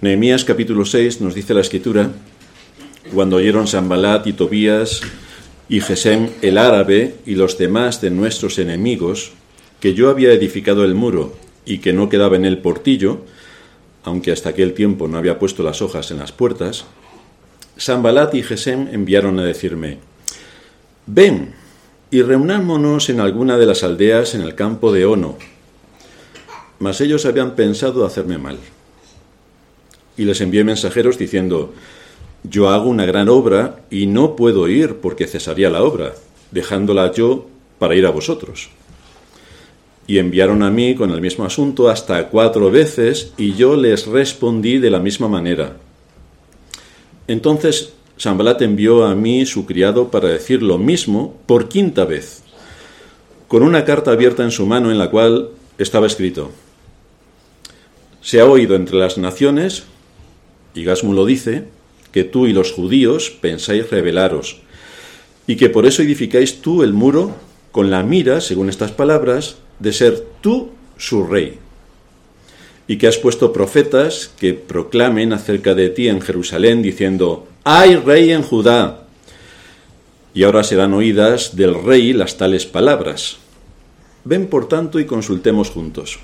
Nehemías capítulo 6 nos dice la escritura, cuando oyeron Sambalat y Tobías y Gesem el árabe y los demás de nuestros enemigos, que yo había edificado el muro y que no quedaba en el portillo, aunque hasta aquel tiempo no había puesto las hojas en las puertas, Sambalat y Gesem enviaron a decirme, ven y reunámonos en alguna de las aldeas en el campo de Ono. Mas ellos habían pensado hacerme mal. Y les envié mensajeros diciendo, yo hago una gran obra y no puedo ir porque cesaría la obra, dejándola yo para ir a vosotros. Y enviaron a mí con el mismo asunto hasta cuatro veces y yo les respondí de la misma manera. Entonces Sambalat envió a mí su criado para decir lo mismo por quinta vez, con una carta abierta en su mano en la cual estaba escrito, se ha oído entre las naciones, y Gasmu lo dice, que tú y los judíos pensáis rebelaros, y que por eso edificáis tú el muro con la mira, según estas palabras, de ser tú su rey, y que has puesto profetas que proclamen acerca de ti en Jerusalén, diciendo, hay rey en Judá. Y ahora serán oídas del rey las tales palabras. Ven por tanto y consultemos juntos.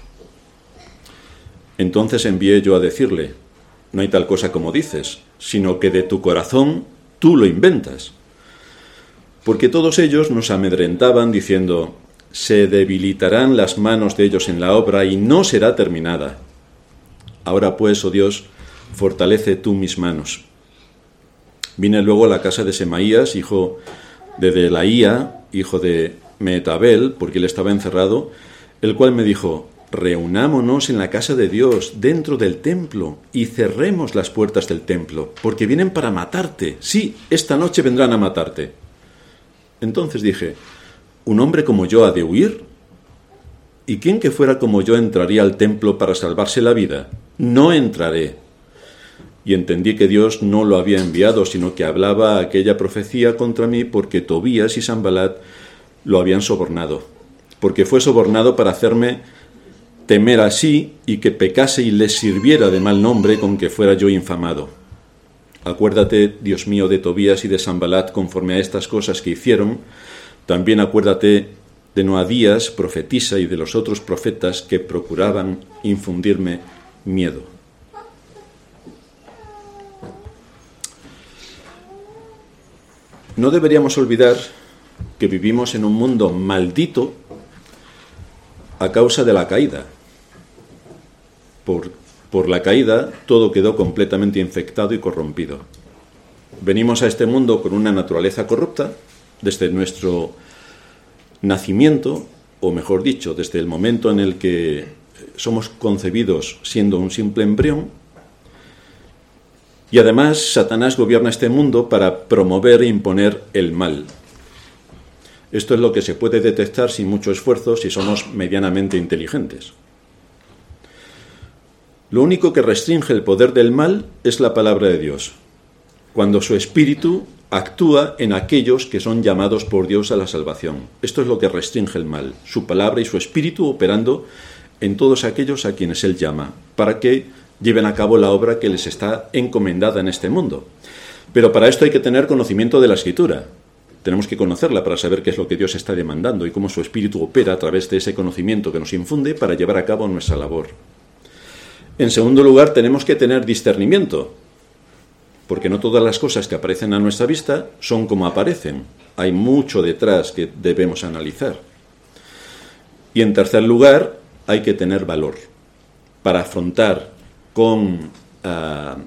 Entonces envié yo a decirle, no hay tal cosa como dices, sino que de tu corazón tú lo inventas. Porque todos ellos nos amedrentaban diciendo, se debilitarán las manos de ellos en la obra y no será terminada. Ahora pues, oh Dios, fortalece tú mis manos. Vine luego a la casa de Semaías, hijo de Delaía, hijo de Metabel, porque él estaba encerrado, el cual me dijo, reunámonos en la casa de Dios, dentro del templo, y cerremos las puertas del templo, porque vienen para matarte. Sí, esta noche vendrán a matarte. Entonces dije, ¿un hombre como yo ha de huir? ¿Y quién que fuera como yo entraría al templo para salvarse la vida? No entraré. Y entendí que Dios no lo había enviado, sino que hablaba aquella profecía contra mí porque Tobías y Sambalat lo habían sobornado, porque fue sobornado para hacerme temer así y que pecase y les sirviera de mal nombre con que fuera yo infamado. Acuérdate, Dios mío, de Tobías y de Sambalat conforme a estas cosas que hicieron, también acuérdate de Noadías, profetisa, y de los otros profetas que procuraban infundirme miedo. No deberíamos olvidar que vivimos en un mundo maldito a causa de la caída por, la caída, todo quedó completamente infectado y corrompido. Venimos a este mundo con una naturaleza corrupta desde nuestro nacimiento, o mejor dicho, desde el momento en el que somos concebidos siendo un simple embrión, y además Satanás gobierna este mundo para promover e imponer el mal. Esto es lo que se puede detectar sin mucho esfuerzo si somos medianamente inteligentes. Lo único que restringe el poder del mal es la palabra de Dios, cuando su espíritu actúa en aquellos que son llamados por Dios a la salvación. Esto es lo que restringe el mal, su palabra y su espíritu operando en todos aquellos a quienes Él llama, para que lleven a cabo la obra que les está encomendada en este mundo. Pero para esto hay que tener conocimiento de la escritura. Tenemos que conocerla para saber qué es lo que Dios está demandando y cómo su espíritu opera a través de ese conocimiento que nos infunde para llevar a cabo nuestra labor. En segundo lugar, tenemos que tener discernimiento, porque no todas las cosas que aparecen a nuestra vista son como aparecen. Hay mucho detrás que debemos analizar. Y en tercer lugar, hay que tener valor para afrontar con ah,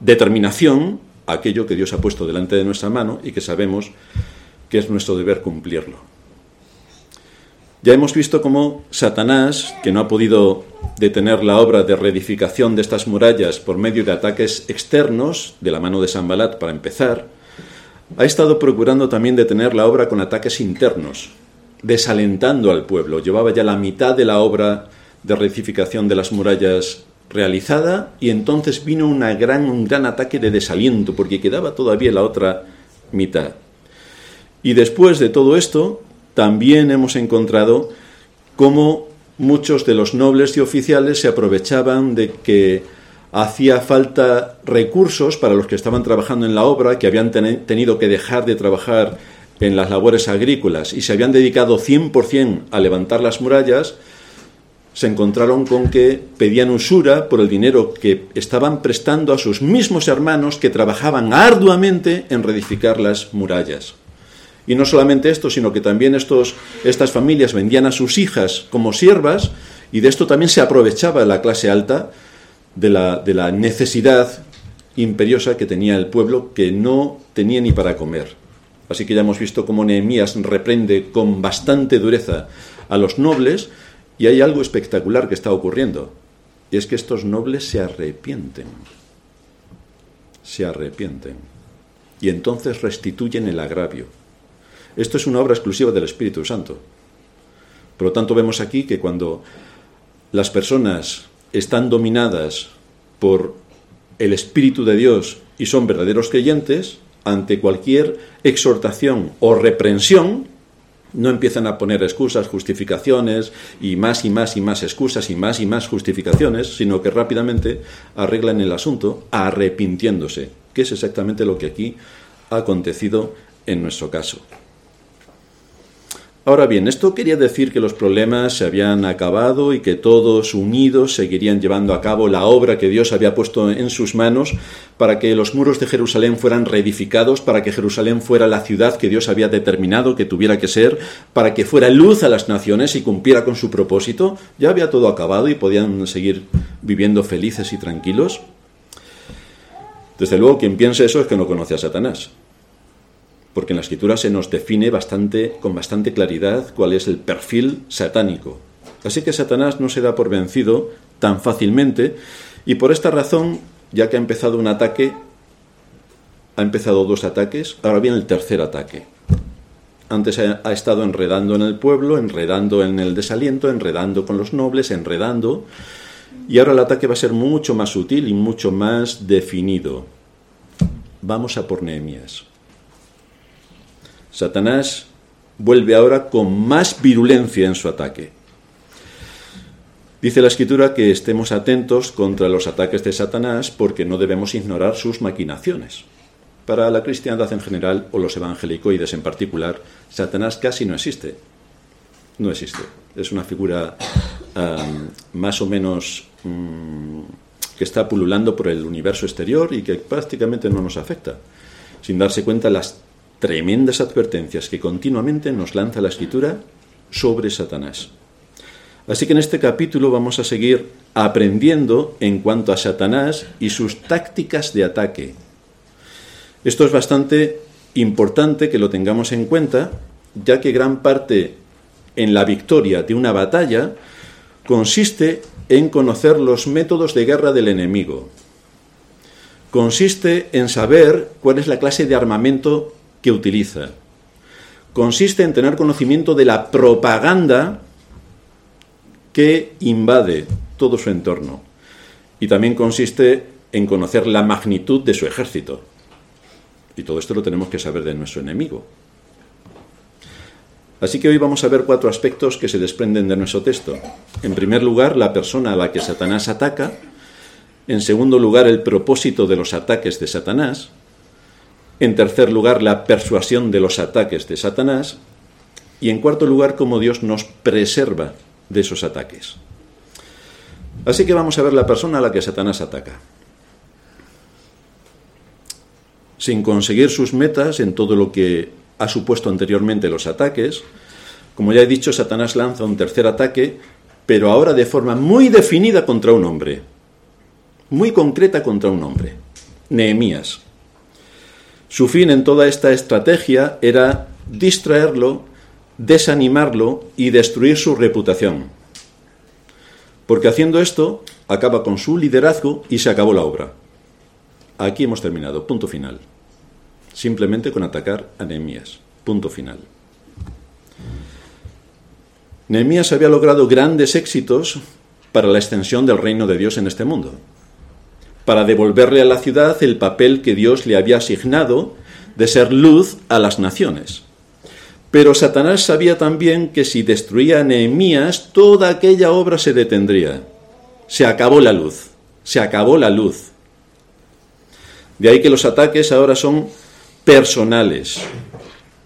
determinación aquello que Dios ha puesto delante de nuestra mano y que sabemos que es nuestro deber cumplirlo. Ya hemos visto cómo Satanás, que no ha podido detener la obra de reedificación de estas murallas por medio de ataques externos, de la mano de Sambalat para empezar, ha estado procurando también detener la obra con ataques internos, desalentando al pueblo. Llevaba ya la mitad de la obra de reedificación de las murallas realizada y entonces vino una gran, un gran ataque de desaliento porque quedaba todavía la otra mitad. Y después de todo esto, también hemos encontrado cómo muchos de los nobles y oficiales se aprovechaban de que hacía falta recursos para los que estaban trabajando en la obra, que habían tenido que dejar de trabajar en las labores agrícolas y se habían dedicado 100% a levantar las murallas, se encontraron con que pedían usura por el dinero que estaban prestando a sus mismos hermanos que trabajaban arduamente en reedificar las murallas. Y no solamente esto, sino que también estos, estas familias vendían a sus hijas como siervas y de esto también se aprovechaba la clase alta de la, de la necesidad imperiosa que tenía el pueblo que no tenía ni para comer. Así que ya hemos visto cómo Nehemías reprende con bastante dureza a los nobles y hay algo espectacular que está ocurriendo. Y es que estos nobles se arrepienten. Se arrepienten. Y entonces restituyen el agravio. Esto es una obra exclusiva del Espíritu Santo. Por lo tanto, vemos aquí que cuando las personas están dominadas por el Espíritu de Dios y son verdaderos creyentes, ante cualquier exhortación o reprensión, no empiezan a poner excusas, justificaciones y más y más y más excusas y más y más justificaciones, sino que rápidamente arreglan el asunto arrepintiéndose, que es exactamente lo que aquí ha acontecido en nuestro caso. Ahora bien, esto quería decir que los problemas se habían acabado y que todos unidos seguirían llevando a cabo la obra que Dios había puesto en sus manos para que los muros de Jerusalén fueran reedificados, para que Jerusalén fuera la ciudad que Dios había determinado que tuviera que ser, para que fuera luz a las naciones y cumpliera con su propósito. Ya había todo acabado y podían seguir viviendo felices y tranquilos. Desde luego, quien piense eso es que no conoce a Satanás porque en la escritura se nos define bastante, con bastante claridad cuál es el perfil satánico. Así que Satanás no se da por vencido tan fácilmente y por esta razón, ya que ha empezado un ataque, ha empezado dos ataques, ahora viene el tercer ataque. Antes ha, estado enredando en el pueblo, enredando en el desaliento, enredando con los nobles, enredando, y ahora el ataque va a ser mucho más sutil y mucho más definido. Vamos a por Nehemías. Satanás vuelve ahora con más virulencia en su ataque. Dice la escritura que estemos atentos contra los ataques de Satanás porque no debemos ignorar sus maquinaciones. Para la cristiandad en general o los evangelicoides en particular, Satanás casi no existe. No existe. Es una figura más o menos mm, que está pululando por el universo exterior y que prácticamente no nos afecta, sin darse cuenta las tremendas advertencias que continuamente nos lanza la escritura sobre Satanás. Así que en este capítulo vamos a seguir aprendiendo en cuanto a Satanás y sus tácticas de ataque. Esto es bastante importante que lo tengamos en cuenta, ya que gran parte en la victoria de una batalla consiste en conocer los métodos de guerra del enemigo. Consiste en saber cuál es la clase de armamento que utiliza. Consiste en tener conocimiento de la propaganda que invade todo su entorno. Y también consiste en conocer la magnitud de su ejército. Y todo esto lo tenemos que saber de nuestro enemigo. Así que hoy vamos a ver cuatro aspectos que se desprenden de nuestro texto. En primer lugar, la persona a la que Satanás ataca. En segundo lugar, el propósito de los ataques de Satanás. En tercer lugar, la persuasión de los ataques de Satanás. Y en cuarto lugar, cómo Dios nos preserva de esos ataques. Así que vamos a ver la persona a la que Satanás ataca. Sin conseguir sus metas en todo lo que ha supuesto anteriormente los ataques, como ya he dicho, Satanás lanza un tercer ataque, pero ahora de forma muy definida contra un hombre, muy concreta contra un hombre, Nehemías. Su fin en toda esta estrategia era distraerlo, desanimarlo y destruir su reputación. Porque haciendo esto, acaba con su liderazgo y se acabó la obra. Aquí hemos terminado, punto final. Simplemente con atacar a Nehemías, punto final. Nehemías había logrado grandes éxitos para la extensión del reino de Dios en este mundo para devolverle a la ciudad el papel que Dios le había asignado de ser luz a las naciones. Pero Satanás sabía también que si destruía a Nehemías, toda aquella obra se detendría. Se acabó la luz. Se acabó la luz. De ahí que los ataques ahora son personales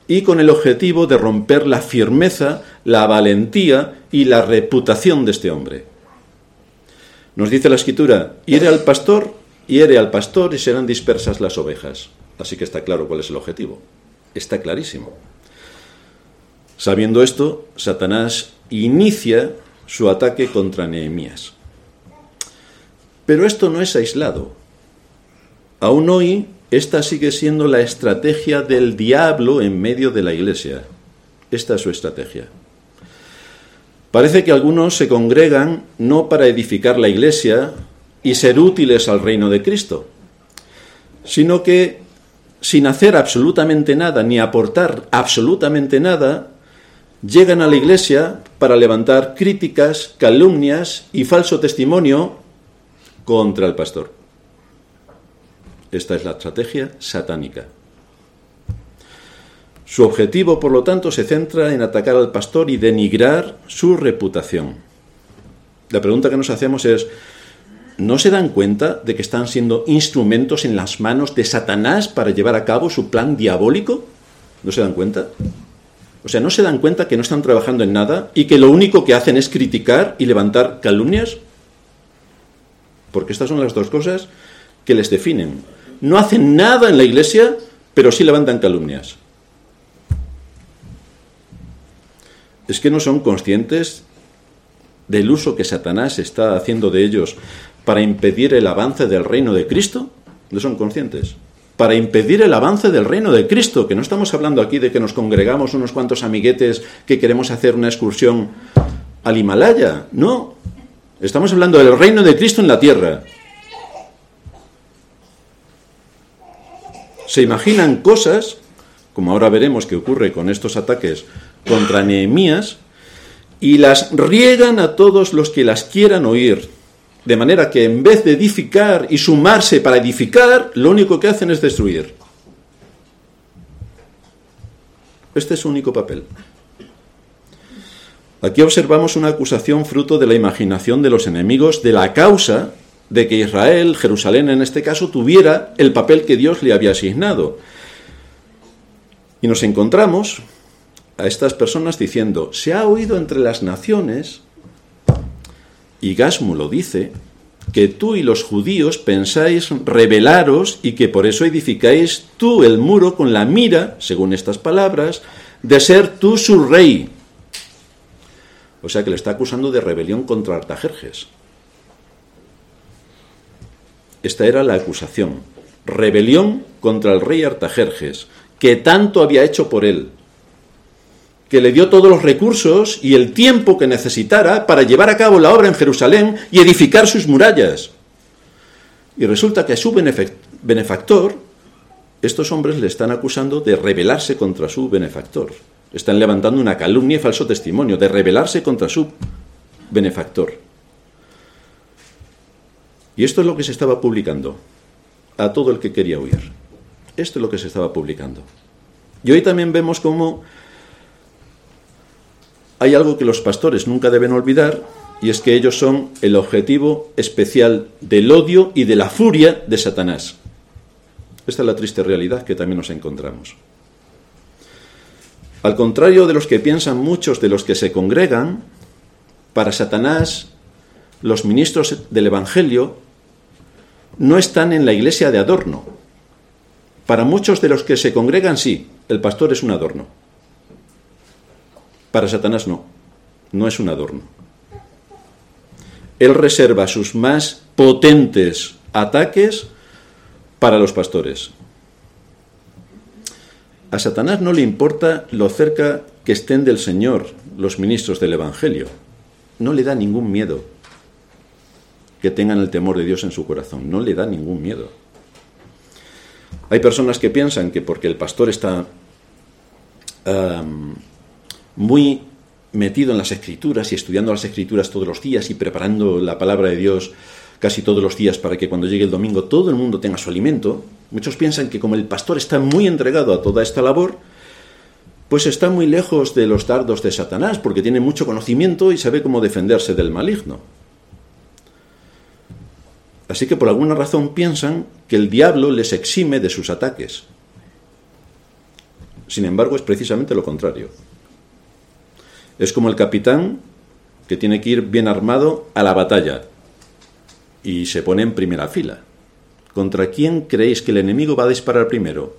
y con el objetivo de romper la firmeza, la valentía y la reputación de este hombre. Nos dice la escritura, hiere al pastor, hiere al pastor y serán dispersas las ovejas. Así que está claro cuál es el objetivo. Está clarísimo. Sabiendo esto, Satanás inicia su ataque contra Nehemías. Pero esto no es aislado. Aún hoy, esta sigue siendo la estrategia del diablo en medio de la iglesia. Esta es su estrategia. Parece que algunos se congregan no para edificar la iglesia y ser útiles al reino de Cristo, sino que sin hacer absolutamente nada ni aportar absolutamente nada, llegan a la iglesia para levantar críticas, calumnias y falso testimonio contra el pastor. Esta es la estrategia satánica. Su objetivo, por lo tanto, se centra en atacar al pastor y denigrar su reputación. La pregunta que nos hacemos es, ¿no se dan cuenta de que están siendo instrumentos en las manos de Satanás para llevar a cabo su plan diabólico? ¿No se dan cuenta? O sea, ¿no se dan cuenta que no están trabajando en nada y que lo único que hacen es criticar y levantar calumnias? Porque estas son las dos cosas que les definen. No hacen nada en la iglesia, pero sí levantan calumnias. Es que no son conscientes del uso que Satanás está haciendo de ellos para impedir el avance del reino de Cristo? ¿No son conscientes? Para impedir el avance del reino de Cristo, que no estamos hablando aquí de que nos congregamos unos cuantos amiguetes que queremos hacer una excursión al Himalaya, no. Estamos hablando del reino de Cristo en la tierra. Se imaginan cosas, como ahora veremos que ocurre con estos ataques contra Nehemías y las riegan a todos los que las quieran oír. De manera que en vez de edificar y sumarse para edificar, lo único que hacen es destruir. Este es su único papel. Aquí observamos una acusación fruto de la imaginación de los enemigos de la causa de que Israel, Jerusalén en este caso, tuviera el papel que Dios le había asignado. Y nos encontramos a estas personas diciendo, se ha oído entre las naciones, y Gasmu lo dice, que tú y los judíos pensáis rebelaros y que por eso edificáis tú el muro con la mira, según estas palabras, de ser tú su rey. O sea que le está acusando de rebelión contra Artajerjes. Esta era la acusación. Rebelión contra el rey Artajerjes, que tanto había hecho por él, que le dio todos los recursos y el tiempo que necesitara para llevar a cabo la obra en Jerusalén y edificar sus murallas. Y resulta que a su benefactor, estos hombres le están acusando de rebelarse contra su benefactor. Están levantando una calumnia y falso testimonio, de rebelarse contra su benefactor. Y esto es lo que se estaba publicando a todo el que quería oír. Esto es lo que se estaba publicando. Y hoy también vemos cómo hay algo que los pastores nunca deben olvidar y es que ellos son el objetivo especial del odio y de la furia de Satanás. Esta es la triste realidad que también nos encontramos. Al contrario de los que piensan muchos de los que se congregan, para Satanás los ministros del Evangelio no están en la iglesia de adorno. Para muchos de los que se congregan sí, el pastor es un adorno. Para Satanás no, no es un adorno. Él reserva sus más potentes ataques para los pastores. A Satanás no le importa lo cerca que estén del Señor los ministros del Evangelio. No le da ningún miedo que tengan el temor de Dios en su corazón. No le da ningún miedo. Hay personas que piensan que porque el pastor está muy metido en las escrituras y estudiando las escrituras todos los días y preparando la palabra de Dios casi todos los días para que cuando llegue el domingo todo el mundo tenga su alimento, muchos piensan que como el pastor está muy entregado a toda esta labor, pues está muy lejos de los dardos de Satanás, porque tiene mucho conocimiento y sabe cómo defenderse del maligno. Así que por alguna razón piensan que el diablo les exime de sus ataques. Sin embargo, es precisamente lo contrario. Es como el capitán que tiene que ir bien armado a la batalla y se pone en primera fila. ¿Contra quién creéis que el enemigo va a disparar primero?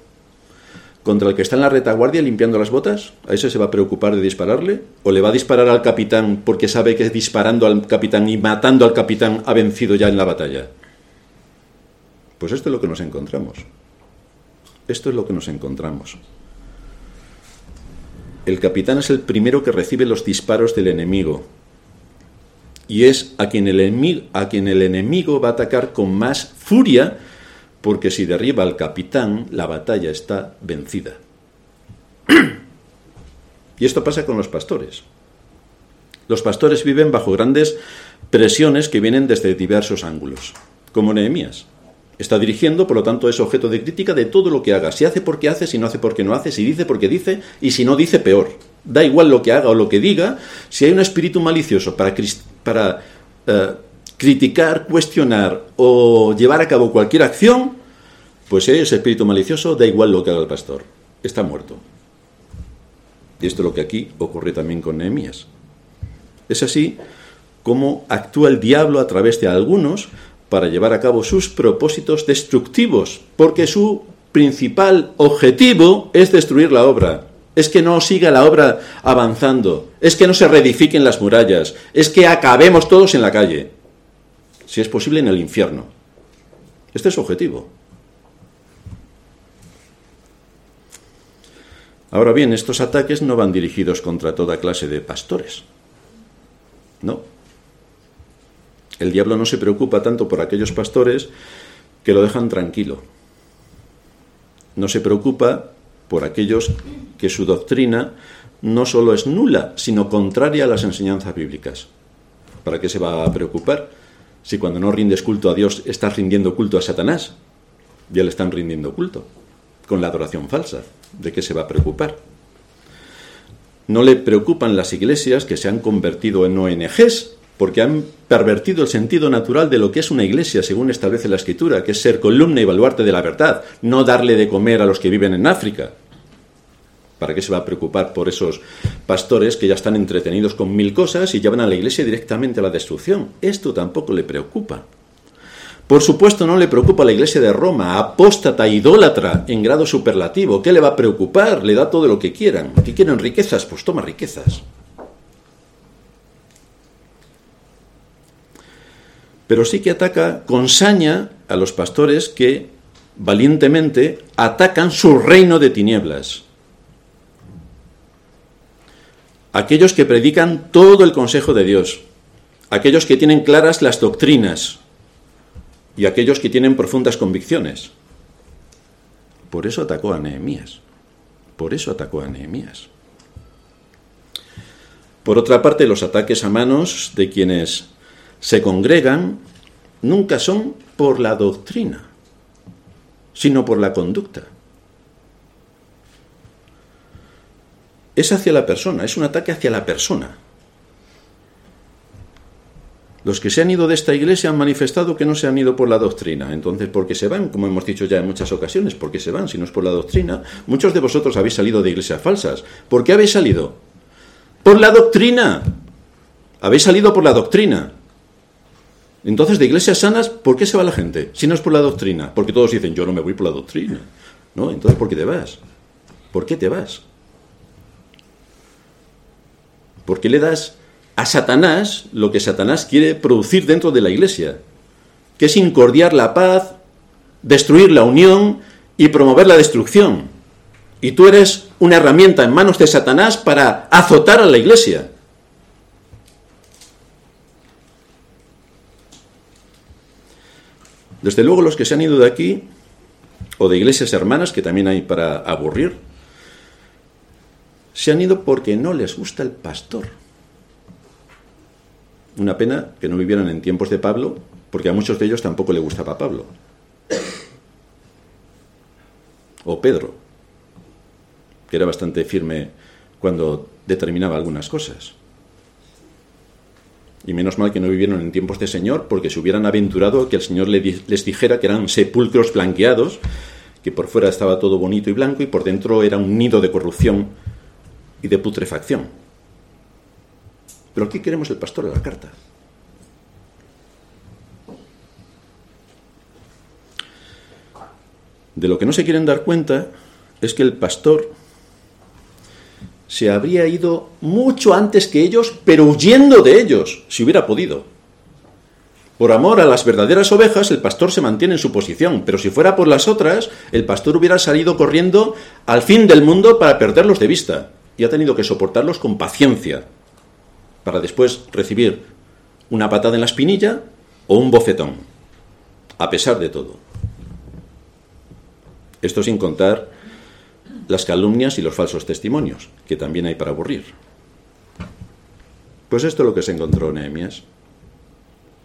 ¿Contra el que está en la retaguardia limpiando las botas? ¿A ese se va a preocupar de dispararle? ¿O le va a disparar al capitán porque sabe que disparando al capitán y matando al capitán ha vencido ya en la batalla? Pues esto es lo que nos encontramos. Esto es lo que nos encontramos. El capitán es el primero que recibe los disparos del enemigo. Y es a quien el enemigo, va a atacar con más furia, porque si derriba al capitán, la batalla está vencida. Y esto pasa con los pastores. Los pastores viven bajo grandes presiones que vienen desde diversos ángulos, como Nehemías. Está dirigiendo, por lo tanto, es objeto de crítica de todo lo que haga. Si hace porque hace, si no hace porque no hace, si dice porque dice y si no dice peor. Da igual lo que haga o lo que diga, si hay un espíritu malicioso para, eh, criticar, cuestionar o llevar a cabo cualquier acción, pues si hay ese espíritu malicioso, da igual lo que haga el pastor. Está muerto. Y esto es lo que aquí ocurre también con Nehemías. Es así como actúa el diablo a través de algunos para llevar a cabo sus propósitos destructivos, porque su principal objetivo es destruir la obra. Es que no siga la obra avanzando, es que no se reedifiquen las murallas, es que acabemos todos en la calle, si es posible en el infierno. Este es su objetivo. Ahora bien, estos ataques no van dirigidos contra toda clase de pastores. No, el diablo no se preocupa tanto por aquellos pastores que lo dejan tranquilo. No se preocupa por aquellos que su doctrina no solo es nula, sino contraria a las enseñanzas bíblicas. ¿Para qué se va a preocupar si cuando no rindes culto a Dios estás rindiendo culto a Satanás? Ya le están rindiendo culto con la adoración falsa. ¿De qué se va a preocupar? No le preocupan las iglesias que se han convertido en ONGs porque han pervertido el sentido natural de lo que es una iglesia, según establece la Escritura, que es ser columna y baluarte de la verdad, no darle de comer a los que viven en África. ¿Para qué se va a preocupar por esos pastores que ya están entretenidos con mil cosas y llevan a la iglesia directamente a la destrucción? Esto tampoco le preocupa. Por supuesto, no le preocupa a la iglesia de Roma, apóstata, idólatra, en grado superlativo. ¿Qué le va a preocupar? Le da todo lo que quieran. ¿Qué quieren riquezas? Pues toma riquezas. Pero sí que ataca con saña a los pastores que valientemente atacan su reino de tinieblas. Aquellos que predican todo el consejo de Dios, aquellos que tienen claras las doctrinas y aquellos que tienen profundas convicciones. Por eso atacó a Nehemías. Por eso atacó a Nehemías. Por otra parte, los ataques a manos de quienes se congregan nunca son por la doctrina, sino por la conducta. Es hacia la persona, es un ataque hacia la persona. Los que se han ido de esta iglesia han manifestado que no se han ido por la doctrina. Entonces, ¿por qué se van? Como hemos dicho ya en muchas ocasiones, ¿por qué se van si no es por la doctrina? Muchos de vosotros habéis salido de iglesias falsas. ¿Por qué habéis salido? Por la doctrina. Habéis salido por la doctrina. Entonces, de iglesias sanas, ¿por qué se va la gente? Si no es por la doctrina. Porque todos dicen, yo no me voy por la doctrina. ¿No? Entonces, ¿por qué te vas? ¿Por qué te vas? ¿Por qué le das a Satanás lo que Satanás quiere producir dentro de la iglesia? Que es incordiar la paz, destruir la unión y promover la destrucción. Y tú eres una herramienta en manos de Satanás para azotar a la iglesia. Desde luego los que se han ido de aquí, o de iglesias hermanas, que también hay para aburrir, se han ido porque no les gusta el pastor. Una pena que no vivieran en tiempos de Pablo, porque a muchos de ellos tampoco le gustaba Pablo. O Pedro, que era bastante firme cuando determinaba algunas cosas. Y menos mal que no vivieron en tiempos de Señor, porque se hubieran aventurado que el Señor les dijera que eran sepulcros blanqueados, que por fuera estaba todo bonito y blanco y por dentro era un nido de corrupción y de putrefacción. Pero aquí queremos el pastor de la carta. De lo que no se quieren dar cuenta es que el pastor se habría ido mucho antes que ellos, pero huyendo de ellos, si hubiera podido. Por amor a las verdaderas ovejas, el pastor se mantiene en su posición, pero si fuera por las otras, el pastor hubiera salido corriendo al fin del mundo para perderlos de vista, y ha tenido que soportarlos con paciencia, para después recibir una patada en la espinilla o un bofetón, a pesar de todo. Esto sin contar las calumnias y los falsos testimonios, que también hay para aburrir. Pues esto es lo que se encontró Nehemías.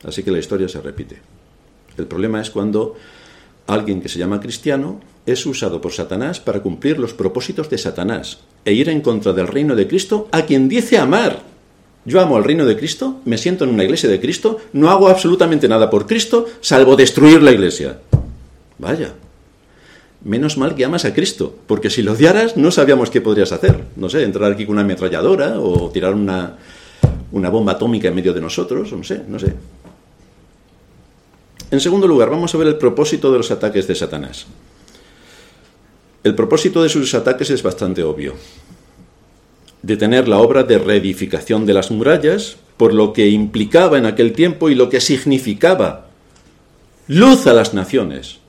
Así que la historia se repite. El problema es cuando alguien que se llama cristiano es usado por Satanás para cumplir los propósitos de Satanás e ir en contra del reino de Cristo a quien dice amar. Yo amo al reino de Cristo, me siento en una iglesia de Cristo, no hago absolutamente nada por Cristo, salvo destruir la iglesia. Vaya, menos mal que amas a Cristo, porque si lo odiaras no sabíamos qué podrías hacer. No sé, entrar aquí con una ametralladora o tirar una, una bomba atómica en medio de nosotros, no sé, no sé. En segundo lugar, vamos a ver el propósito de los ataques de Satanás. El propósito de sus ataques es bastante obvio. Detener la obra de reedificación de las murallas, por lo que implicaba en aquel tiempo y lo que significaba luz a las naciones,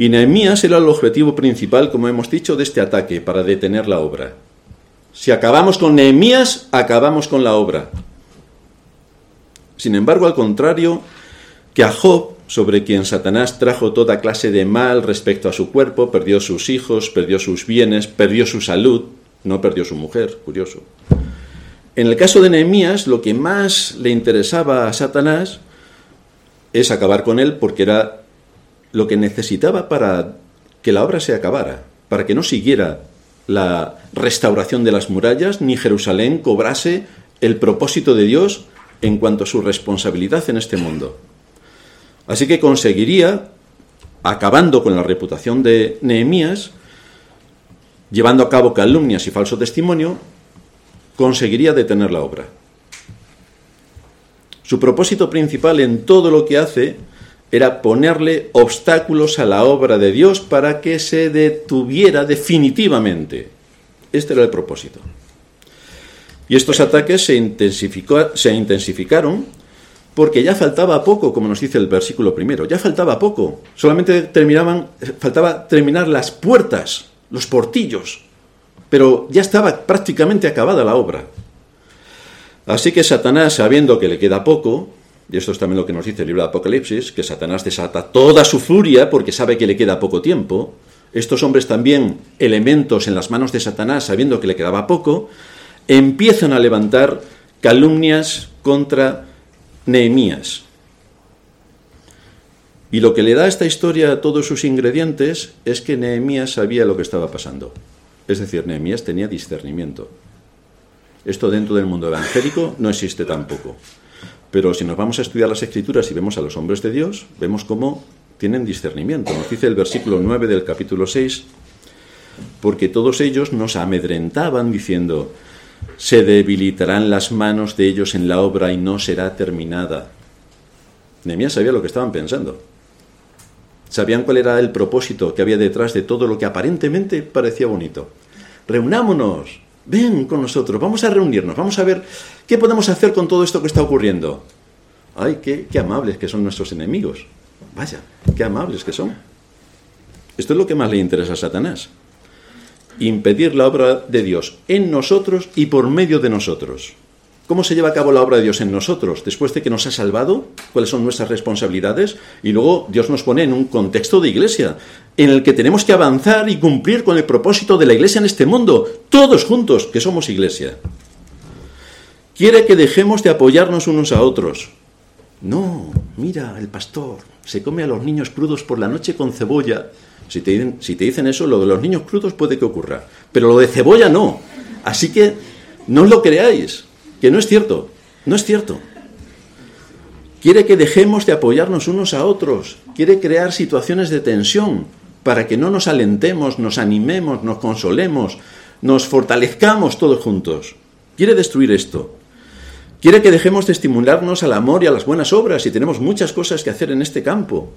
y Nehemías era el objetivo principal, como hemos dicho, de este ataque para detener la obra. Si acabamos con Nehemías, acabamos con la obra. Sin embargo, al contrario que a Job, sobre quien Satanás trajo toda clase de mal respecto a su cuerpo, perdió sus hijos, perdió sus bienes, perdió su salud, no perdió su mujer, curioso. En el caso de Nehemías, lo que más le interesaba a Satanás es acabar con él porque era lo que necesitaba para que la obra se acabara, para que no siguiera la restauración de las murallas, ni Jerusalén cobrase el propósito de Dios en cuanto a su responsabilidad en este mundo. Así que conseguiría, acabando con la reputación de Nehemías, llevando a cabo calumnias y falso testimonio, conseguiría detener la obra. Su propósito principal en todo lo que hace era ponerle obstáculos a la obra de Dios para que se detuviera definitivamente. Este era el propósito. Y estos ataques se, intensificaron porque ya faltaba poco, como nos dice el versículo primero, ya faltaba poco. Solamente terminaban, faltaba terminar las puertas, los portillos, pero ya estaba prácticamente acabada la obra. Así que Satanás, sabiendo que le queda poco, y esto es también lo que nos dice el libro de Apocalipsis, que Satanás desata toda su furia porque sabe que le queda poco tiempo. Estos hombres también, elementos en las manos de Satanás, sabiendo que le quedaba poco, empiezan a levantar calumnias contra Nehemías. Y lo que le da a esta historia a todos sus ingredientes es que Nehemías sabía lo que estaba pasando. Es decir, Nehemías tenía discernimiento. Esto dentro del mundo evangélico no existe tampoco. Pero si nos vamos a estudiar las escrituras y vemos a los hombres de Dios, vemos cómo tienen discernimiento. Nos dice el versículo 9 del capítulo 6, porque todos ellos nos amedrentaban diciendo, se debilitarán las manos de ellos en la obra y no será terminada. Nehemías sabía lo que estaban pensando. Sabían cuál era el propósito que había detrás de todo lo que aparentemente parecía bonito. Reunámonos, ven con nosotros, vamos a reunirnos, vamos a ver qué podemos hacer con todo esto que está ocurriendo. Ay, qué, qué amables que son nuestros enemigos. Vaya, qué amables que son. Esto es lo que más le interesa a Satanás. Impedir la obra de Dios en nosotros y por medio de nosotros. ¿Cómo se lleva a cabo la obra de Dios en nosotros? Después de que nos ha salvado, ¿cuáles son nuestras responsabilidades? Y luego Dios nos pone en un contexto de iglesia, en el que tenemos que avanzar y cumplir con el propósito de la iglesia en este mundo, todos juntos, que somos iglesia. Quiere que dejemos de apoyarnos unos a otros. No, mira, el pastor se come a los niños crudos por la noche con cebolla. Si te, dicen, eso, lo de los niños crudos puede que ocurra, pero lo de cebolla no. Así que no lo creáis que no es cierto. No es cierto. Quiere que dejemos de apoyarnos unos a otros. Quiere crear situaciones de tensión para que no nos alentemos, nos animemos, nos consolemos, nos fortalezcamos todos juntos. Quiere destruir esto. Quiere que dejemos de estimularnos al amor y a las buenas obras y tenemos muchas cosas que hacer en este campo.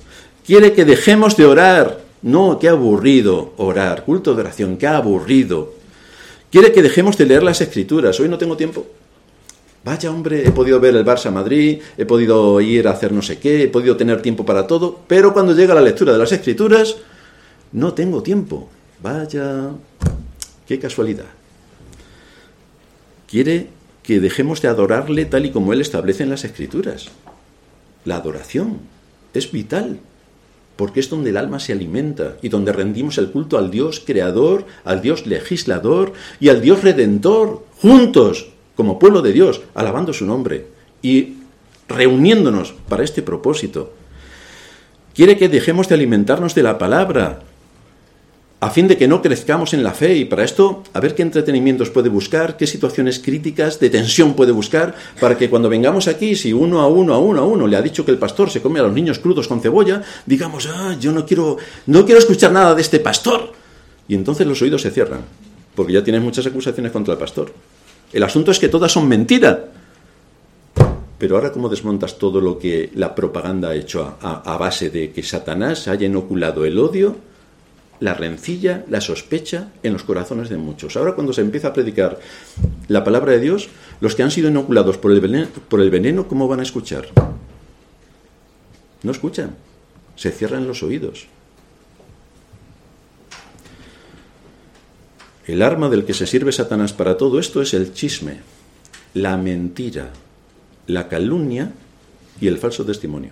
Quiere que dejemos de orar. No, qué aburrido orar. Culto de oración, qué aburrido. Quiere que dejemos de leer las escrituras. Hoy no tengo tiempo. Vaya hombre, he podido ver el Barça Madrid, he podido ir a hacer no sé qué, he podido tener tiempo para todo, pero cuando llega la lectura de las escrituras, no tengo tiempo. Vaya, qué casualidad. Quiere que dejemos de adorarle tal y como Él establece en las escrituras. La adoración es vital, porque es donde el alma se alimenta y donde rendimos el culto al Dios creador, al Dios legislador y al Dios redentor, juntos, como pueblo de Dios, alabando su nombre y reuniéndonos para este propósito. Quiere que dejemos de alimentarnos de la palabra, a fin de que no crezcamos en la fe y para esto a ver qué entretenimientos puede buscar, qué situaciones críticas de tensión puede buscar, para que cuando vengamos aquí, si uno a uno a uno a uno le ha dicho que el pastor se come a los niños crudos con cebolla, digamos, ah, yo no quiero, no quiero escuchar nada de este pastor. Y entonces los oídos se cierran, porque ya tienes muchas acusaciones contra el pastor. El asunto es que todas son mentira. Pero ahora, ¿cómo desmontas todo lo que la propaganda ha hecho a, base de que Satanás haya inoculado el odio, la rencilla, la sospecha en los corazones de muchos? Ahora, cuando se empieza a predicar la palabra de Dios, los que han sido inoculados por el veneno, por el veneno ¿cómo van a escuchar? No escuchan, se cierran los oídos. El arma del que se sirve Satanás para todo esto es el chisme, la mentira, la calumnia y el falso testimonio.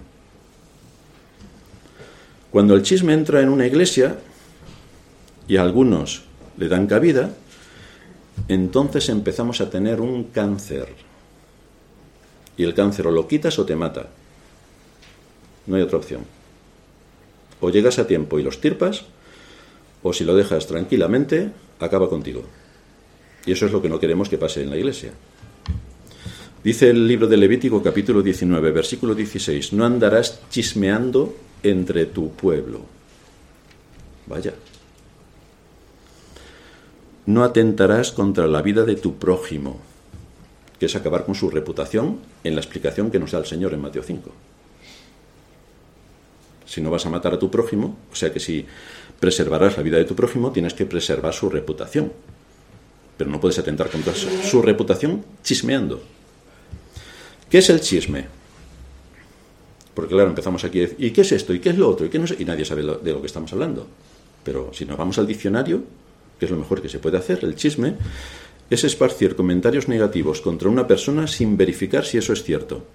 Cuando el chisme entra en una iglesia y algunos le dan cabida, entonces empezamos a tener un cáncer. Y el cáncer o lo quitas o te mata. No hay otra opción. O llegas a tiempo y los tirpas, o si lo dejas tranquilamente, acaba contigo. Y eso es lo que no queremos que pase en la iglesia. Dice el libro de Levítico capítulo 19, versículo 16, no andarás chismeando entre tu pueblo. Vaya. No atentarás contra la vida de tu prójimo, que es acabar con su reputación en la explicación que nos da el Señor en Mateo 5. Si no vas a matar a tu prójimo, o sea que si preservarás la vida de tu prójimo, tienes que preservar su reputación. Pero no puedes atentar contra su, reputación chismeando. ¿Qué es el chisme? Porque claro, empezamos aquí ¿y qué es esto? ¿Y qué es lo otro? ¿Y, qué no y nadie sabe de lo que estamos hablando. Pero si nos vamos al diccionario, que es lo mejor que se puede hacer, el chisme es esparcir comentarios negativos contra una persona sin verificar si eso es cierto.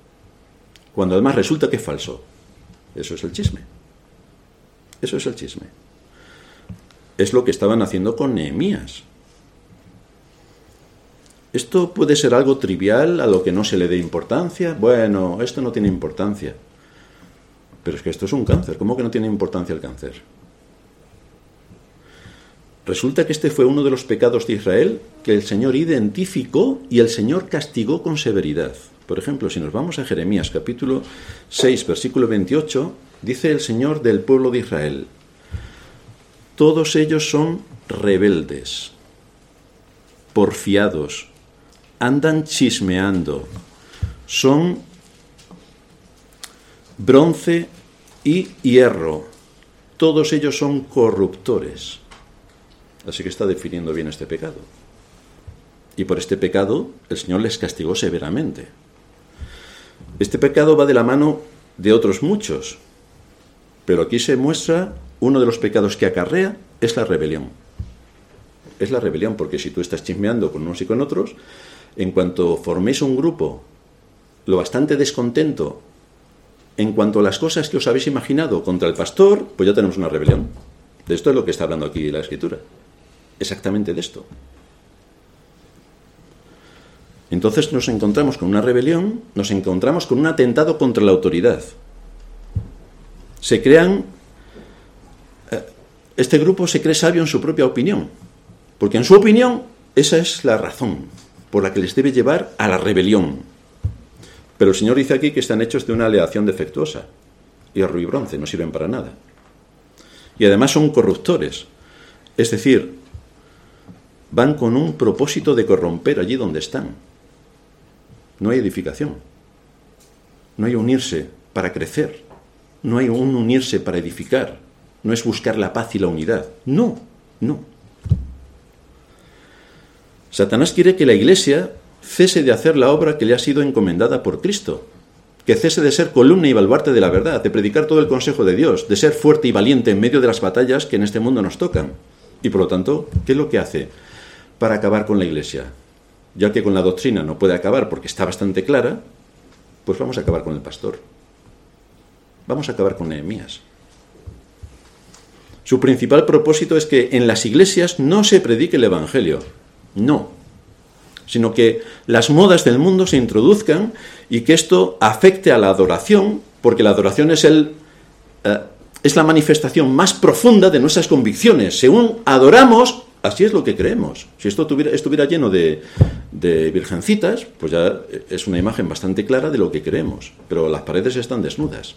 Cuando además resulta que es falso. Eso es el chisme. Eso es el chisme es lo que estaban haciendo con Nehemías. ¿Esto puede ser algo trivial a lo que no se le dé importancia? Bueno, esto no tiene importancia. Pero es que esto es un cáncer. ¿Cómo que no tiene importancia el cáncer? Resulta que este fue uno de los pecados de Israel que el Señor identificó y el Señor castigó con severidad. Por ejemplo, si nos vamos a Jeremías capítulo 6, versículo 28, dice el Señor del pueblo de Israel, todos ellos son rebeldes, porfiados, andan chismeando, son bronce y hierro. Todos ellos son corruptores. Así que está definiendo bien este pecado. Y por este pecado el Señor les castigó severamente. Este pecado va de la mano de otros muchos, pero aquí se muestra uno de los pecados que acarrea es la rebelión. Es la rebelión, porque si tú estás chismeando con unos y con otros, en cuanto forméis un grupo lo bastante descontento en cuanto a las cosas que os habéis imaginado contra el pastor, pues ya tenemos una rebelión. De esto es lo que está hablando aquí la escritura. Exactamente de esto. Entonces nos encontramos con una rebelión, nos encontramos con un atentado contra la autoridad. Se crean este grupo se cree sabio en su propia opinión, porque en su opinión esa es la razón por la que les debe llevar a la rebelión. Pero el Señor dice aquí que están hechos de una aleación defectuosa. Hierro y bronce no sirven para nada. Y además son corruptores. Es decir, van con un propósito de corromper allí donde están. No hay edificación. No hay unirse para crecer. No hay un unirse para edificar. No es buscar la paz y la unidad. No, no. Satanás quiere que la iglesia cese de hacer la obra que le ha sido encomendada por Cristo, que cese de ser columna y baluarte de la verdad, de predicar todo el consejo de Dios, de ser fuerte y valiente en medio de las batallas que en este mundo nos tocan. Y por lo tanto, ¿qué es lo que hace para acabar con la iglesia? Ya que con la doctrina no puede acabar porque está bastante clara, pues vamos a acabar con el pastor. Vamos a acabar con Nehemías. Su principal propósito es que en las iglesias no se predique el Evangelio. No. Sino que las modas del mundo se introduzcan y que esto afecte a la adoración, porque la adoración es el, eh, es la manifestación más profunda de nuestras convicciones. Según adoramos, así es lo que creemos. Si esto tuviera, estuviera lleno de, de, virgencitas, pues ya es una imagen bastante clara de lo que creemos. Pero las paredes están desnudas.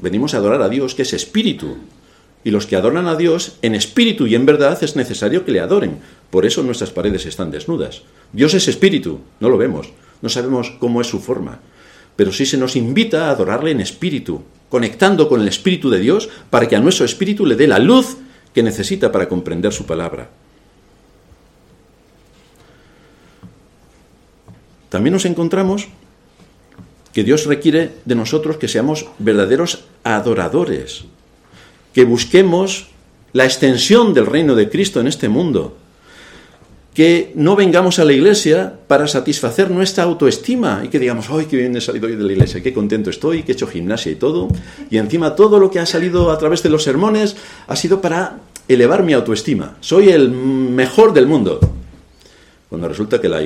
Venimos a adorar a Dios, que es espíritu. Y los que adoran a Dios, en espíritu y en verdad, es necesario que le adoren. Por eso nuestras paredes están desnudas. Dios es espíritu, no lo vemos. No sabemos cómo es su forma. Pero sí se nos invita a adorarle en espíritu, conectando con el Espíritu de Dios para que a nuestro espíritu le dé la luz que necesita para comprender su palabra. También nos encontramos que Dios requiere de nosotros que seamos verdaderos adoradores, que busquemos la extensión del reino de Cristo en este mundo, que no vengamos a la iglesia para satisfacer nuestra autoestima y que digamos, ¡ay, qué bien he salido hoy de la iglesia! ¡Qué contento estoy! ¡Que he hecho gimnasia y todo! Y encima todo lo que ha salido a través de los sermones ha sido para elevar mi autoestima. Soy el mejor del mundo. Cuando resulta que la,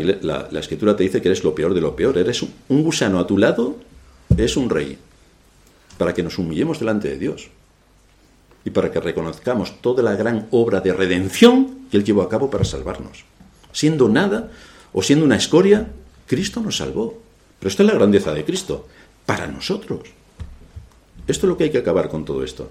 la, escritura te dice que eres lo peor de lo peor. Eres un, un gusano a tu lado, es un rey. Para que nos humillemos delante de Dios y para que reconozcamos toda la gran obra de redención que Él llevó a cabo para salvarnos siendo nada o siendo una escoria, Cristo nos salvó. Pero esto es la grandeza de Cristo, para nosotros. Esto es lo que hay que acabar con todo esto.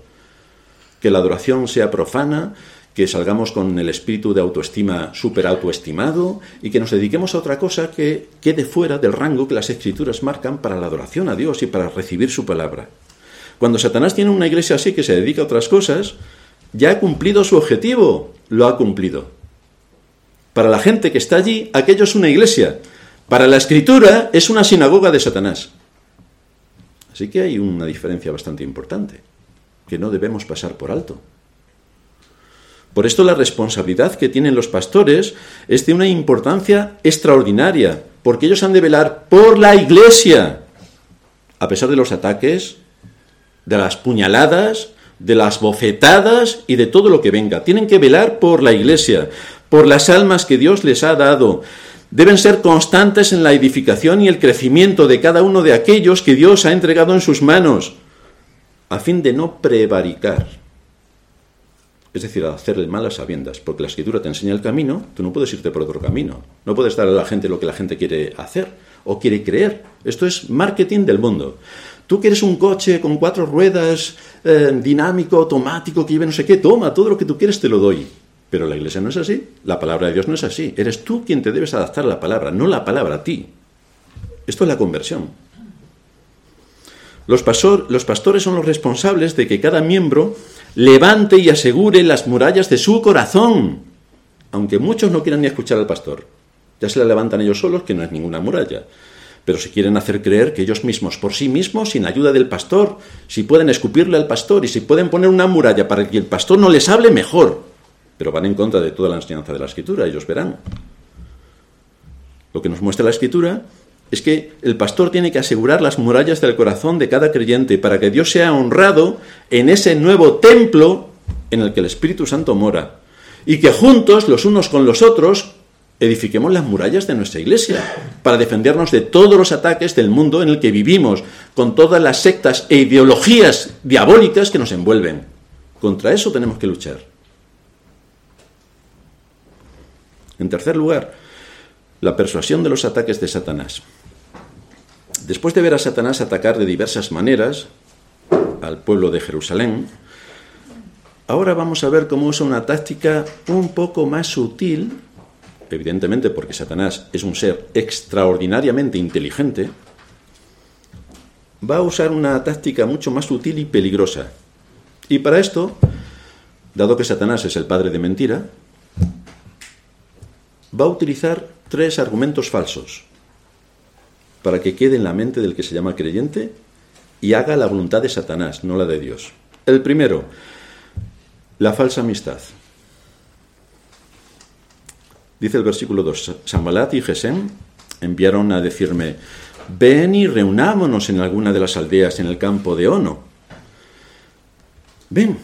Que la adoración sea profana, que salgamos con el espíritu de autoestima súper autoestimado y que nos dediquemos a otra cosa que quede fuera del rango que las escrituras marcan para la adoración a Dios y para recibir su palabra. Cuando Satanás tiene una iglesia así que se dedica a otras cosas, ya ha cumplido su objetivo, lo ha cumplido. Para la gente que está allí, aquello es una iglesia. Para la escritura es una sinagoga de Satanás. Así que hay una diferencia bastante importante, que no debemos pasar por alto. Por esto la responsabilidad que tienen los pastores es de una importancia extraordinaria, porque ellos han de velar por la iglesia, a pesar de los ataques, de las puñaladas, de las bofetadas y de todo lo que venga. Tienen que velar por la iglesia, por las almas que Dios les ha dado. Deben ser constantes en la edificación y el crecimiento de cada uno de aquellos que Dios ha entregado en sus manos, a fin de no prevaricar. Es decir, hacer el mal a sabiendas, porque la escritura te enseña el camino, tú no puedes irte por otro camino. No puedes dar a la gente lo que la gente quiere hacer o quiere creer. Esto es marketing del mundo. Tú quieres un coche con cuatro ruedas, eh, dinámico, automático, que lleve no sé qué, toma, todo lo que tú quieres te lo doy. Pero la iglesia no es así, la palabra de Dios no es así. Eres tú quien te debes adaptar a la palabra, no la palabra a ti. Esto es la conversión. Los pastores son los responsables de que cada miembro levante y asegure las murallas de su corazón, aunque muchos no quieran ni escuchar al pastor. Ya se la levantan ellos solos, que no es ninguna muralla. Pero si quieren hacer creer que ellos mismos, por sí mismos, sin ayuda del pastor, si pueden escupirle al pastor y si pueden poner una muralla para que el pastor no les hable, mejor pero van en contra de toda la enseñanza de la escritura, ellos verán. Lo que nos muestra la escritura es que el pastor tiene que asegurar las murallas del corazón de cada creyente para que Dios sea honrado en ese nuevo templo en el que el Espíritu Santo mora. Y que juntos, los unos con los otros, edifiquemos las murallas de nuestra iglesia para defendernos de todos los ataques del mundo en el que vivimos, con todas las sectas e ideologías diabólicas que nos envuelven. Contra eso tenemos que luchar. En tercer lugar, la persuasión de los ataques de Después de ver a Satanás atacar de diversas maneras al pueblo de Jerusalén, ahora vamos a ver cómo usa una táctica un poco más sutil, evidentemente porque Satanás es un ser extraordinariamente inteligente, va a usar una táctica mucho más sutil y peligrosa. Y para esto, dado que Satanás es el padre de mentira, va a utilizar tres argumentos falsos para que quede en la mente del que se llama creyente y haga la voluntad de Satanás, no la de Dios. El primero, la falsa amistad. Dice el versículo 2, Sambalat y Gesem enviaron a decirme, ven y reunámonos en alguna de las aldeas en el campo de Ono. Ven.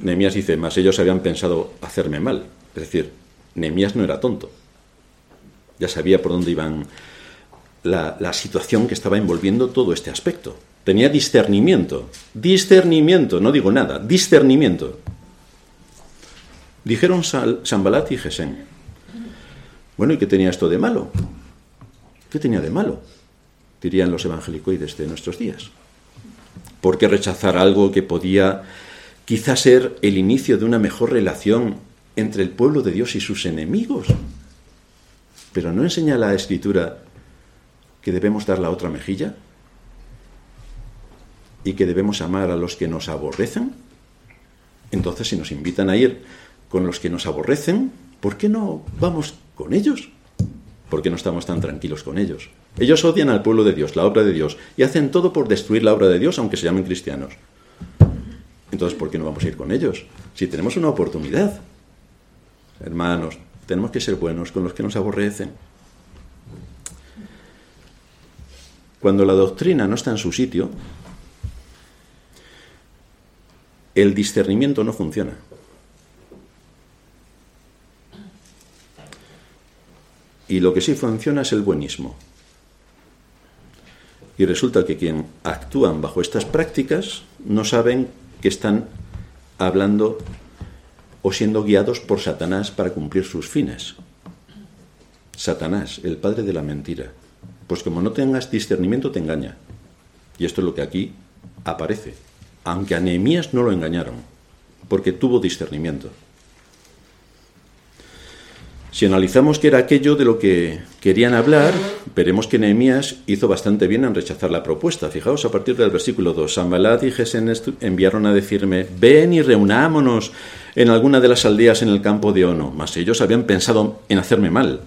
Nehemías dice, más ellos habían pensado hacerme mal. Es decir, Nehemías no era tonto. Ya sabía por dónde iban la, situación que estaba envolviendo todo este aspecto. Tenía discernimiento. Discernimiento, no digo nada, discernimiento. Dijeron Sambalat y Gesén. Bueno, ¿y qué tenía esto de malo? ¿Qué tenía de malo? Dirían los evangelicoides de nuestros días. ¿Por qué rechazar algo que podía quizás ser el inicio de una mejor relación entre el pueblo de Dios y sus enemigos? Pero no enseña la escritura que debemos dar la otra mejilla y que debemos amar a los que nos aborrecen. Entonces, si nos invitan a ir con los que nos aborrecen, ¿por qué no vamos con ellos? ¿Por qué no estamos tan tranquilos con ellos? Ellos odian al pueblo de Dios, la obra de Dios, y hacen todo por destruir la obra de Dios, aunque se llamen cristianos. Entonces, ¿por qué no vamos a ir con ellos? Si tenemos una oportunidad. Hermanos, tenemos que ser buenos con los que nos aborrecen. Cuando la doctrina no está en su sitio, el discernimiento no funciona. Y lo que sí funciona es el buenismo. Y resulta que quien actúan bajo estas prácticas no saben que están hablando o siendo guiados por Satanás para cumplir sus fines. Satanás, el padre de la mentira. Pues como no tengas discernimiento, te engaña. Y esto es lo que aquí aparece. Aunque a Nehemías no lo engañaron, porque tuvo discernimiento. Si analizamos qué era aquello de lo que querían hablar, veremos que Nehemías hizo bastante bien en rechazar la propuesta. Fijaos a partir del versículo 2. Sambalat y Gesen enviaron a decirme, ven y reunámonos en alguna de las aldeas en el campo de Ono. Mas ellos habían pensado en hacerme mal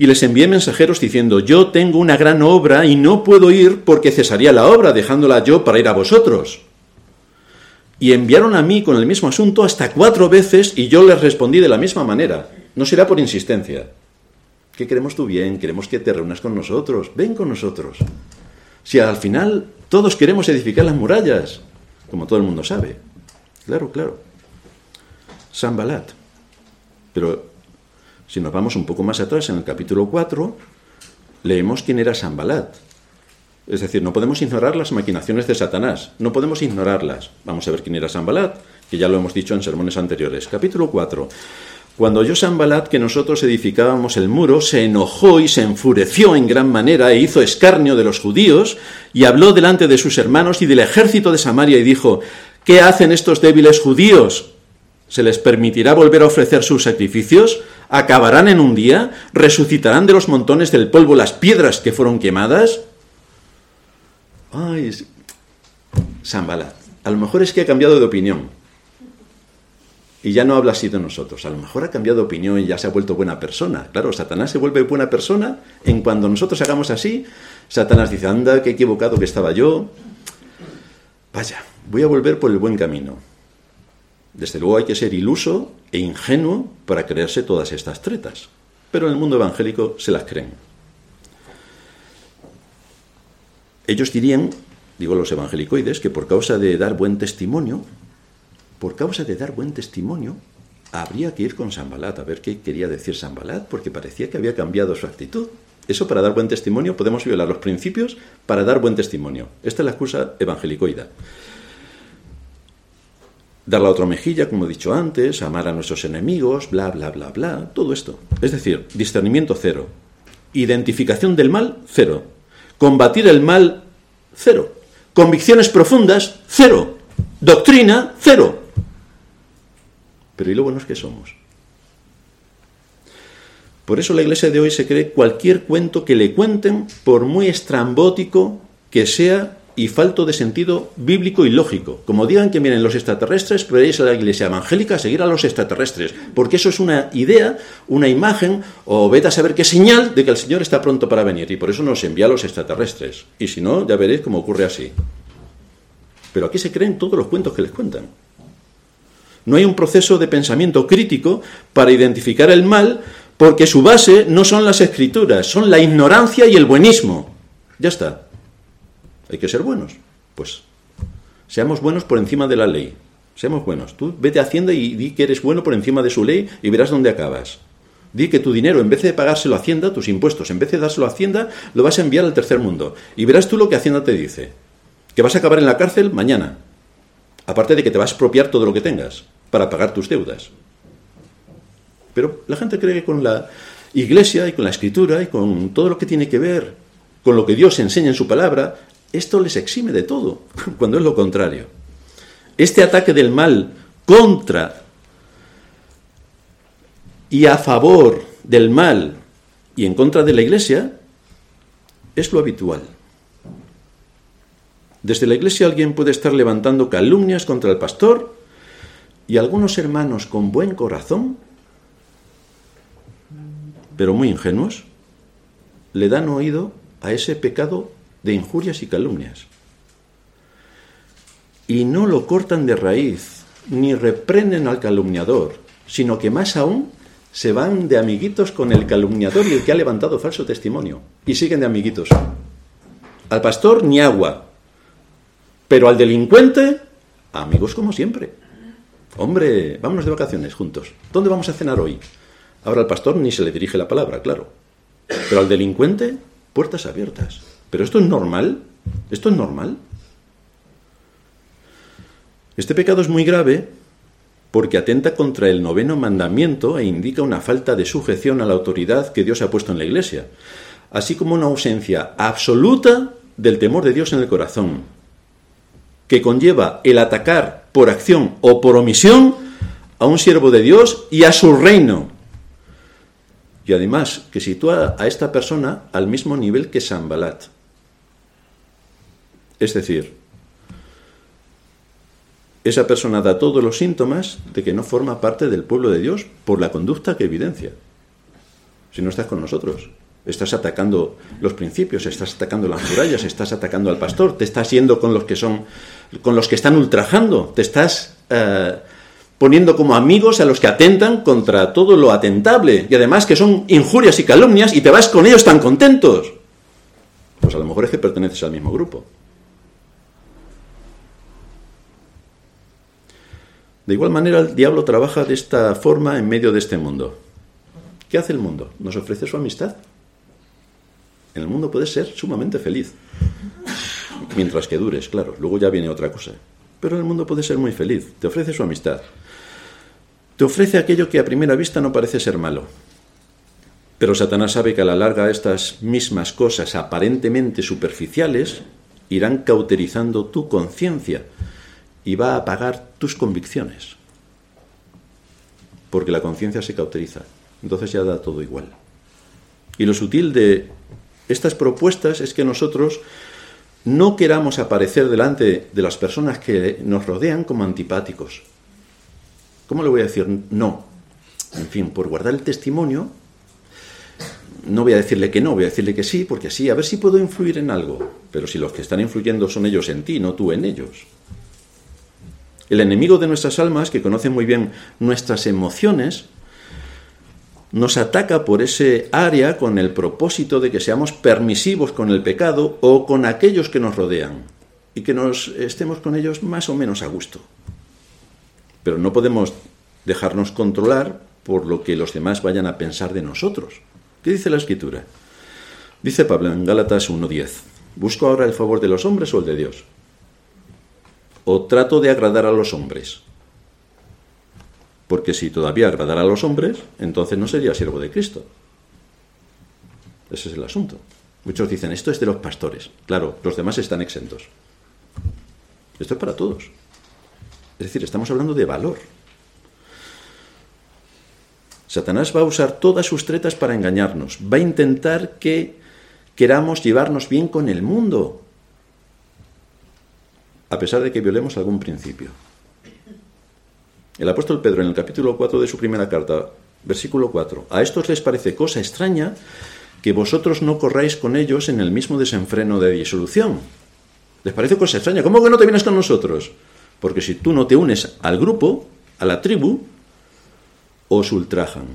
y les envié mensajeros diciendo, yo tengo una gran obra y no puedo ir porque cesaría la obra, dejándola yo para ir a vosotros. Y enviaron a mí con el mismo asunto hasta cuatro veces y yo les respondí de la misma manera. No será por insistencia. ¿Qué queremos tú bien? Queremos que te reúnas con nosotros. Ven con nosotros. Si al final todos queremos edificar las murallas, como todo el mundo sabe. Claro, claro. Sambalat. Pero si nos vamos un poco más atrás, en el capítulo 4, leemos quién era Sambalat. Es decir, no podemos ignorar las maquinaciones de Satanás, no podemos ignorarlas. Vamos a ver quién era Sambalat, que ya lo hemos dicho en sermones anteriores. Capítulo 4. Cuando oyó Sambalat que nosotros edificábamos el muro, se enojó y se enfureció en gran manera e hizo escarnio de los judíos y habló delante de sus hermanos y del ejército de Samaria y dijo, ¿qué hacen estos débiles judíos? ¿Se les permitirá volver a ofrecer sus sacrificios? ¿Acabarán en un día? ¿Resucitarán de los montones del polvo las piedras que fueron quemadas? Ay, Sambalat. A lo mejor es que ha cambiado de opinión. Y ya no habla así de nosotros. A lo mejor ha cambiado de opinión y ya se ha vuelto buena persona. Claro, Satanás se vuelve buena persona en cuando nosotros hagamos así. Satanás dice, anda, qué equivocado que estaba yo. Vaya, voy a volver por el buen camino. Desde luego hay que ser iluso e ingenuo para creerse todas estas tretas, pero en el mundo evangélico se las creen. Ellos dirían, digo los evangelicoides, que por causa de dar buen testimonio, por causa de dar buen testimonio, habría que ir con Sambalat a ver qué quería decir Sambalat, porque parecía que había cambiado su actitud. Eso para dar buen testimonio podemos violar los principios para dar buen testimonio. Esta es la excusa evangelicoida dar la otra mejilla, como he dicho antes, amar a nuestros enemigos, bla, bla, bla, bla, todo esto. Es decir, discernimiento cero. Identificación del mal, cero. Combatir el mal, cero. Convicciones profundas, cero. Doctrina, cero. Pero ¿y lo buenos que somos? Por eso la iglesia de hoy se cree cualquier cuento que le cuenten, por muy estrambótico que sea y falto de sentido bíblico y lógico. Como digan que miren los extraterrestres, pero a la iglesia evangélica seguir a los extraterrestres, porque eso es una idea, una imagen, o vete a saber qué señal de que el Señor está pronto para venir, y por eso nos envía a los extraterrestres. Y si no, ya veréis cómo ocurre así. Pero aquí se creen todos los cuentos que les cuentan. No hay un proceso de pensamiento crítico para identificar el mal, porque su base no son las escrituras, son la ignorancia y el buenismo. Ya está. Hay que ser buenos. Pues seamos buenos por encima de la ley. Seamos buenos. Tú vete a Hacienda y di que eres bueno por encima de su ley y verás dónde acabas. Di que tu dinero, en vez de pagárselo a Hacienda, tus impuestos, en vez de dárselo a Hacienda, lo vas a enviar al tercer mundo. Y verás tú lo que Hacienda te dice. Que vas a acabar en la cárcel mañana. Aparte de que te vas a expropiar todo lo que tengas para pagar tus deudas. Pero la gente cree que con la iglesia y con la escritura y con todo lo que tiene que ver con lo que Dios enseña en su palabra, esto les exime de todo, cuando es lo contrario. Este ataque del mal contra y a favor del mal y en contra de la iglesia es lo habitual. Desde la iglesia alguien puede estar levantando calumnias contra el pastor y algunos hermanos con buen corazón, pero muy ingenuos, le dan oído a ese pecado de injurias y calumnias. Y no lo cortan de raíz, ni reprenden al calumniador, sino que más aún se van de amiguitos con el calumniador y el que ha levantado falso testimonio. Y siguen de amiguitos. Al pastor ni agua, pero al delincuente, amigos como siempre. Hombre, vámonos de vacaciones juntos. ¿Dónde vamos a cenar hoy? Ahora al pastor ni se le dirige la palabra, claro. Pero al delincuente, puertas abiertas. ¿Pero esto es normal? ¿Esto es normal? Este pecado es muy grave porque atenta contra el noveno mandamiento e indica una falta de sujeción a la autoridad que Dios ha puesto en la Iglesia, así como una ausencia absoluta del temor de Dios en el corazón, que conlleva el atacar por acción o por omisión a un siervo de Dios y a su reino, y además que sitúa a esta persona al mismo nivel que Sambalat. Es decir, esa persona da todos los síntomas de que no forma parte del pueblo de Dios por la conducta que evidencia. Si no estás con nosotros, estás atacando los principios, estás atacando las murallas, estás atacando al pastor, te estás yendo con los que son, con los que están ultrajando, te estás eh, poniendo como amigos a los que atentan contra todo lo atentable y además que son injurias y calumnias y te vas con ellos tan contentos. Pues a lo mejor es que perteneces al mismo grupo. De igual manera, el diablo trabaja de esta forma en medio de este mundo. ¿Qué hace el mundo? Nos ofrece su amistad. En el mundo puedes ser sumamente feliz. Mientras que dures, claro. Luego ya viene otra cosa. Pero en el mundo puede ser muy feliz. Te ofrece su amistad. Te ofrece aquello que a primera vista no parece ser malo. Pero Satanás sabe que a la larga estas mismas cosas aparentemente superficiales irán cauterizando tu conciencia y va a apagar tus convicciones. Porque la conciencia se cauteriza. Entonces ya da todo igual. Y lo sutil de estas propuestas es que nosotros no queramos aparecer delante de las personas que nos rodean como antipáticos. ¿Cómo le voy a decir no? En fin, por guardar el testimonio, no voy a decirle que no, voy a decirle que sí, porque sí, a ver si puedo influir en algo. Pero si los que están influyendo son ellos en ti, no tú en ellos. El enemigo de nuestras almas, que conoce muy bien nuestras emociones, nos ataca por ese área con el propósito de que seamos permisivos con el pecado o con aquellos que nos rodean y que nos estemos con ellos más o menos a gusto. Pero no podemos dejarnos controlar por lo que los demás vayan a pensar de nosotros. ¿Qué dice la escritura? Dice Pablo en Gálatas 1.10, ¿busco ahora el favor de los hombres o el de Dios? O trato de agradar a los hombres. Porque si todavía agradara a los hombres, entonces no sería siervo de Cristo. Ese es el asunto. Muchos dicen, esto es de los pastores. Claro, los demás están exentos. Esto es para todos. Es decir, estamos hablando de valor. Satanás va a usar todas sus tretas para engañarnos. Va a intentar que queramos llevarnos bien con el mundo, a pesar de que violemos algún principio. El apóstol Pedro en el capítulo 4 de su primera carta, versículo 4, a estos les parece cosa extraña que vosotros no corráis con ellos en el mismo desenfreno de disolución. ¿Les parece cosa extraña? ¿Cómo que no te vienes con nosotros? Porque si tú no te unes al grupo, a la tribu, os ultrajan.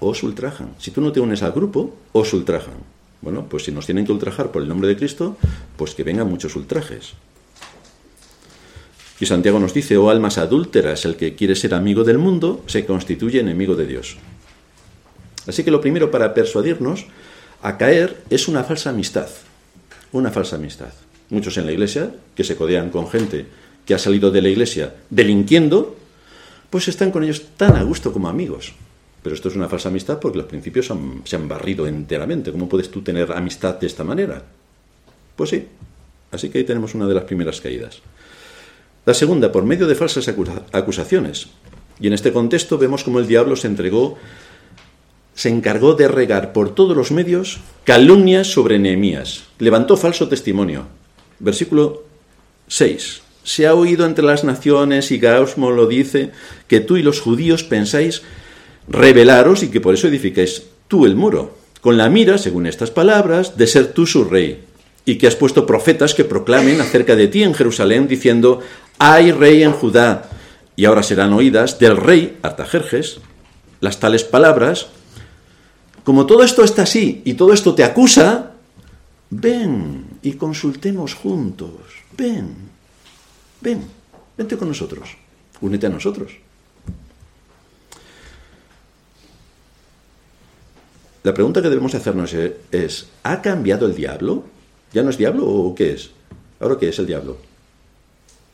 Os ultrajan. Si tú no te unes al grupo, os ultrajan. Bueno, pues si nos tienen que ultrajar por el nombre de Cristo, pues que vengan muchos ultrajes. Y Santiago nos dice, oh almas adúlteras, el que quiere ser amigo del mundo se constituye enemigo de Dios. Así que lo primero para persuadirnos a caer es una falsa amistad. Una falsa amistad. Muchos en la iglesia, que se codean con gente que ha salido de la iglesia delinquiendo, pues están con ellos tan a gusto como amigos. Pero esto es una falsa amistad porque los principios se han barrido enteramente. ¿Cómo puedes tú tener amistad de esta manera? Pues sí. Así que ahí tenemos una de las primeras caídas. La segunda, por medio de falsas acusaciones. Y en este contexto vemos cómo el diablo se entregó, se encargó de regar por todos los medios calumnias sobre Nehemías. Levantó falso testimonio. Versículo 6 se ha oído entre las naciones, y Gausmo lo dice, que tú y los judíos pensáis rebelaros y que por eso edificáis tú el muro, con la mira, según estas palabras, de ser tú su rey, y que has puesto profetas que proclamen acerca de ti en Jerusalén, diciendo, hay rey en Judá, y ahora serán oídas del rey Artajerjes las tales palabras. Como todo esto está así y todo esto te acusa, ven y consultemos juntos, ven ven, vente con nosotros, únete a nosotros. La pregunta que debemos hacernos es, ¿ha cambiado el diablo? ¿Ya no es diablo o qué es? ¿Ahora qué es el diablo?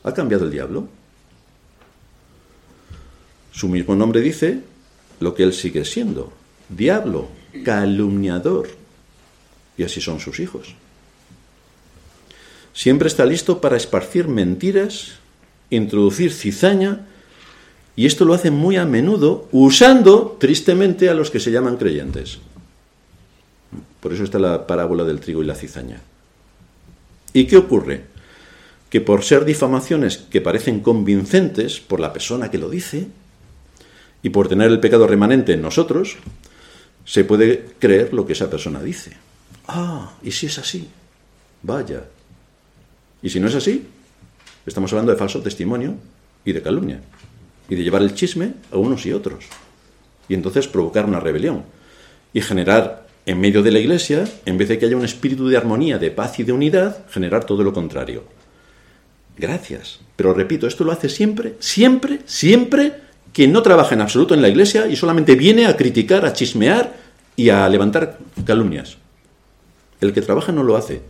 ¿Ha cambiado el diablo? Su mismo nombre dice lo que él sigue siendo, diablo, calumniador. Y así son sus hijos. Siempre está listo para esparcir mentiras, introducir cizaña, y esto lo hace muy a menudo usando tristemente a los que se llaman creyentes. Por eso está la parábola del trigo y la cizaña. ¿Y qué ocurre? Que por ser difamaciones que parecen convincentes por la persona que lo dice y por tener el pecado remanente en nosotros, se puede creer lo que esa persona dice. Ah, ¿y si es así? Vaya, y si no es así, estamos hablando de falso testimonio y de calumnia. Y de llevar el chisme a unos y otros. Y entonces provocar una rebelión. Y generar en medio de la iglesia, en vez de que haya un espíritu de armonía, de paz y de unidad, generar todo lo contrario. Gracias. Pero repito, esto lo hace siempre, siempre, siempre quien no trabaja en absoluto en la iglesia y solamente viene a criticar, a chismear y a levantar calumnias. El que trabaja no lo hace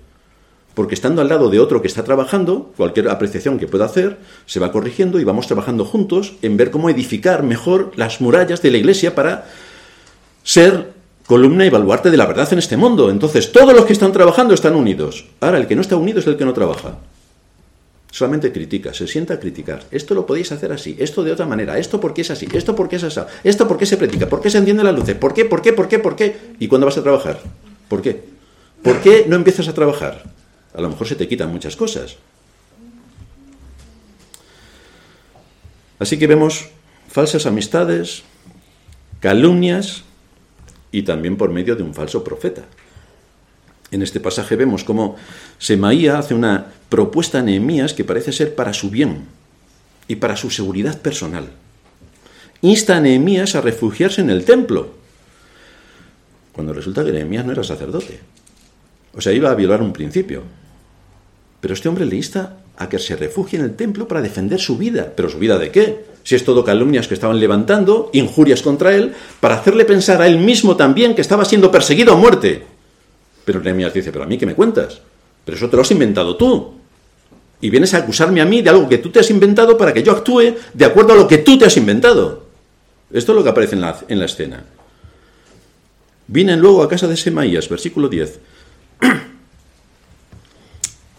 porque estando al lado de otro que está trabajando, cualquier apreciación que pueda hacer, se va corrigiendo y vamos trabajando juntos en ver cómo edificar mejor las murallas de la iglesia para ser columna y baluarte de la verdad en este mundo. Entonces, todos los que están trabajando están unidos. Ahora, el que no está unido es el que no trabaja. Solamente critica, se sienta a criticar. Esto lo podéis hacer así, esto de otra manera, esto porque es así, esto porque es así, esto porque se predica, por qué se encienden las luces, por qué, por qué, por qué, por qué. ¿Y cuándo vas a trabajar? ¿Por qué? ¿Por qué no empiezas a trabajar? a lo mejor se te quitan muchas cosas. Así que vemos falsas amistades, calumnias y también por medio de un falso profeta. En este pasaje vemos cómo Semaía hace una propuesta a Nehemías que parece ser para su bien y para su seguridad personal. Insta a Nehemías a refugiarse en el templo, cuando resulta que Nehemías no era sacerdote. O sea, iba a violar un principio. Pero este hombre le insta a que se refugie en el templo para defender su vida. ¿Pero su vida de qué? Si es todo calumnias que estaban levantando, injurias contra él, para hacerle pensar a él mismo también que estaba siendo perseguido a muerte. Pero Nehemías dice, pero a mí qué me cuentas? Pero eso te lo has inventado tú. Y vienes a acusarme a mí de algo que tú te has inventado para que yo actúe de acuerdo a lo que tú te has inventado. Esto es lo que aparece en la, en la escena. Vine luego a casa de Semaías, versículo 10.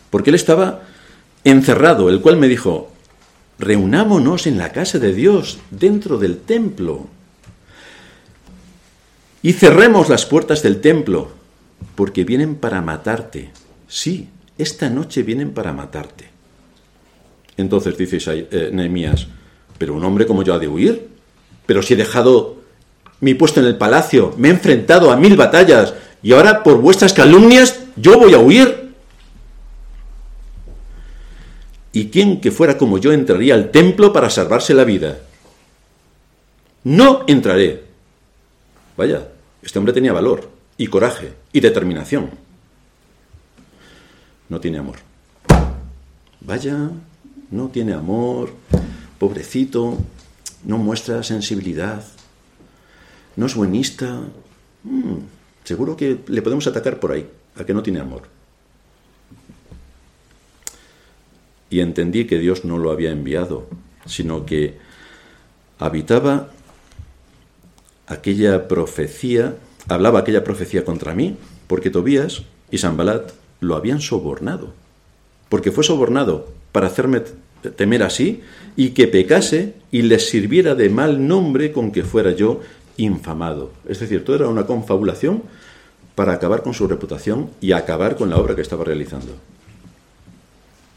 Porque él estaba encerrado, el cual me dijo, reunámonos en la casa de Dios, dentro del templo, y cerremos las puertas del templo, porque vienen para matarte. Sí, esta noche vienen para matarte. Entonces dice eh, Nehemías, pero un hombre como yo ha de huir, pero si he dejado mi puesto en el palacio, me he enfrentado a mil batallas, y ahora por vuestras calumnias yo voy a huir. ¿Y quién que fuera como yo entraría al templo para salvarse la vida? No entraré. Vaya, este hombre tenía valor y coraje y determinación. No tiene amor. Vaya, no tiene amor, pobrecito, no muestra sensibilidad, no es buenista. Mm, seguro que le podemos atacar por ahí, a que no tiene amor. Y entendí que Dios no lo había enviado, sino que habitaba aquella profecía, hablaba aquella profecía contra mí, porque Tobías y Sambalat lo habían sobornado, porque fue sobornado para hacerme temer así y que pecase y les sirviera de mal nombre con que fuera yo infamado. Es decir, todo era una confabulación para acabar con su reputación y acabar con la obra que estaba realizando.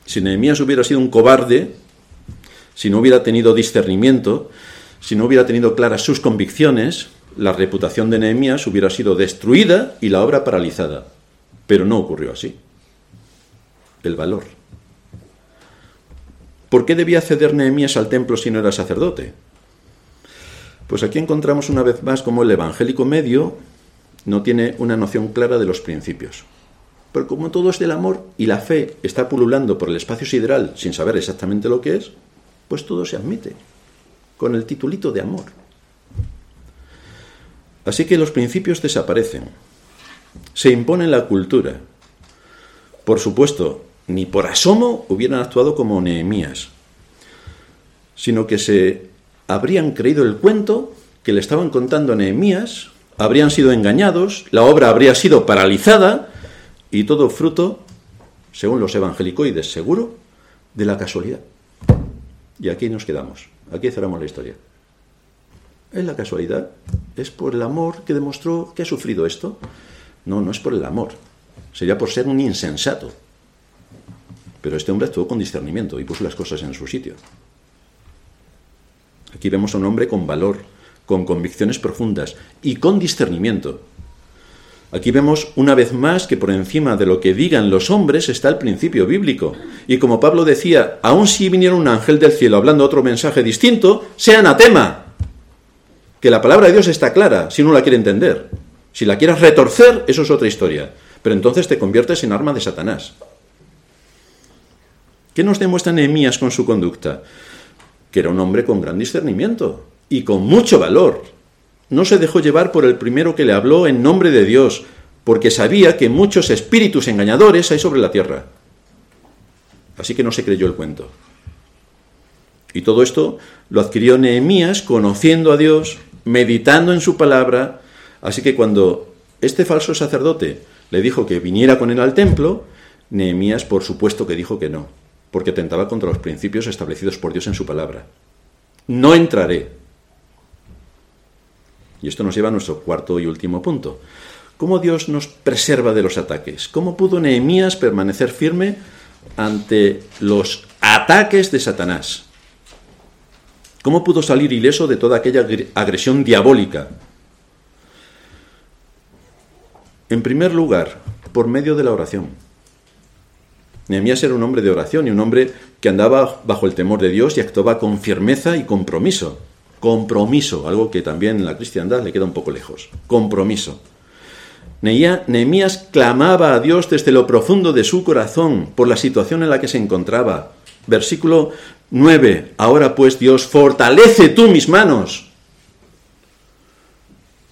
Si Nehemías hubiera sido un cobarde, si no hubiera tenido discernimiento, si no hubiera tenido claras sus convicciones, la reputación de Nehemías hubiera sido destruida y la obra paralizada. Pero no ocurrió así. El valor. ¿Por qué debía ceder Nehemías al templo si no era sacerdote? Pues aquí encontramos una vez más cómo el evangélico medio no tiene una noción clara de los principios. Pero como todo es del amor y la fe está pululando por el espacio sideral sin saber exactamente lo que es, pues todo se admite, con el titulito de amor. Así que los principios desaparecen, se impone la cultura. Por supuesto, ni por asomo hubieran actuado como Nehemías, sino que se habrían creído el cuento que le estaban contando Nehemías, habrían sido engañados, la obra habría sido paralizada y todo fruto, según los evangelicoides, seguro, de la casualidad. Y aquí nos quedamos, aquí cerramos la historia. Es la casualidad, es por el amor que demostró que ha sufrido esto. No, no es por el amor, sería por ser un insensato. Pero este hombre actuó con discernimiento y puso las cosas en su sitio. Aquí vemos a un hombre con valor, con convicciones profundas y con discernimiento. Aquí vemos una vez más que por encima de lo que digan los hombres está el principio bíblico. Y como Pablo decía, aun si viniera un ángel del cielo hablando otro mensaje distinto, sea anatema. Que la palabra de Dios está clara, si uno la quiere entender. Si la quieres retorcer, eso es otra historia. Pero entonces te conviertes en arma de Satanás. ¿Qué nos demuestra Nehemías con su conducta? Que era un hombre con gran discernimiento y con mucho valor. No se dejó llevar por el primero que le habló en nombre de Dios, porque sabía que muchos espíritus engañadores hay sobre la tierra. Así que no se creyó el cuento. Y todo esto lo adquirió Nehemías conociendo a Dios, meditando en su palabra. Así que cuando este falso sacerdote le dijo que viniera con él al templo, Nehemías por supuesto que dijo que no porque tentaba contra los principios establecidos por Dios en su palabra. No entraré. Y esto nos lleva a nuestro cuarto y último punto. ¿Cómo Dios nos preserva de los ataques? ¿Cómo pudo Nehemías permanecer firme ante los ataques de Satanás? ¿Cómo pudo salir ileso de toda aquella agresión diabólica? En primer lugar, por medio de la oración. Nehemías era un hombre de oración y un hombre que andaba bajo el temor de Dios y actuaba con firmeza y compromiso. Compromiso, algo que también en la cristiandad le queda un poco lejos. Compromiso. Nehemías clamaba a Dios desde lo profundo de su corazón por la situación en la que se encontraba. Versículo 9. Ahora pues Dios, fortalece tú mis manos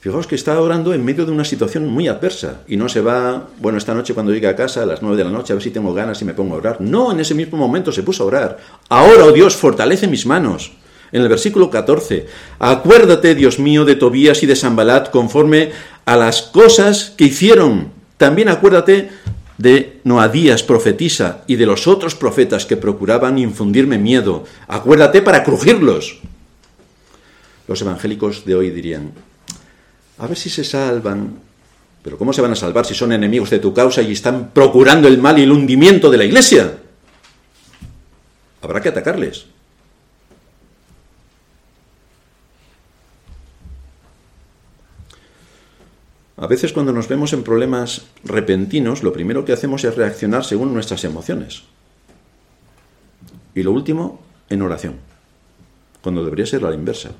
Fijaos que está orando en medio de una situación muy adversa y no se va, bueno, esta noche cuando llegue a casa a las nueve de la noche a ver si tengo ganas y me pongo a orar. No, en ese mismo momento se puso a orar. Ahora, oh Dios, fortalece mis manos. En el versículo 14, acuérdate, Dios mío, de Tobías y de Sambalat conforme a las cosas que hicieron. También acuérdate de Noadías, profetisa, y de los otros profetas que procuraban infundirme miedo. Acuérdate para crujirlos. Los evangélicos de hoy dirían, a ver si se salvan. Pero ¿cómo se van a salvar si son enemigos de tu causa y están procurando el mal y el hundimiento de la iglesia? Habrá que atacarles. A veces cuando nos vemos en problemas repentinos, lo primero que hacemos es reaccionar según nuestras emociones. Y lo último, en oración, cuando debería ser la inversa.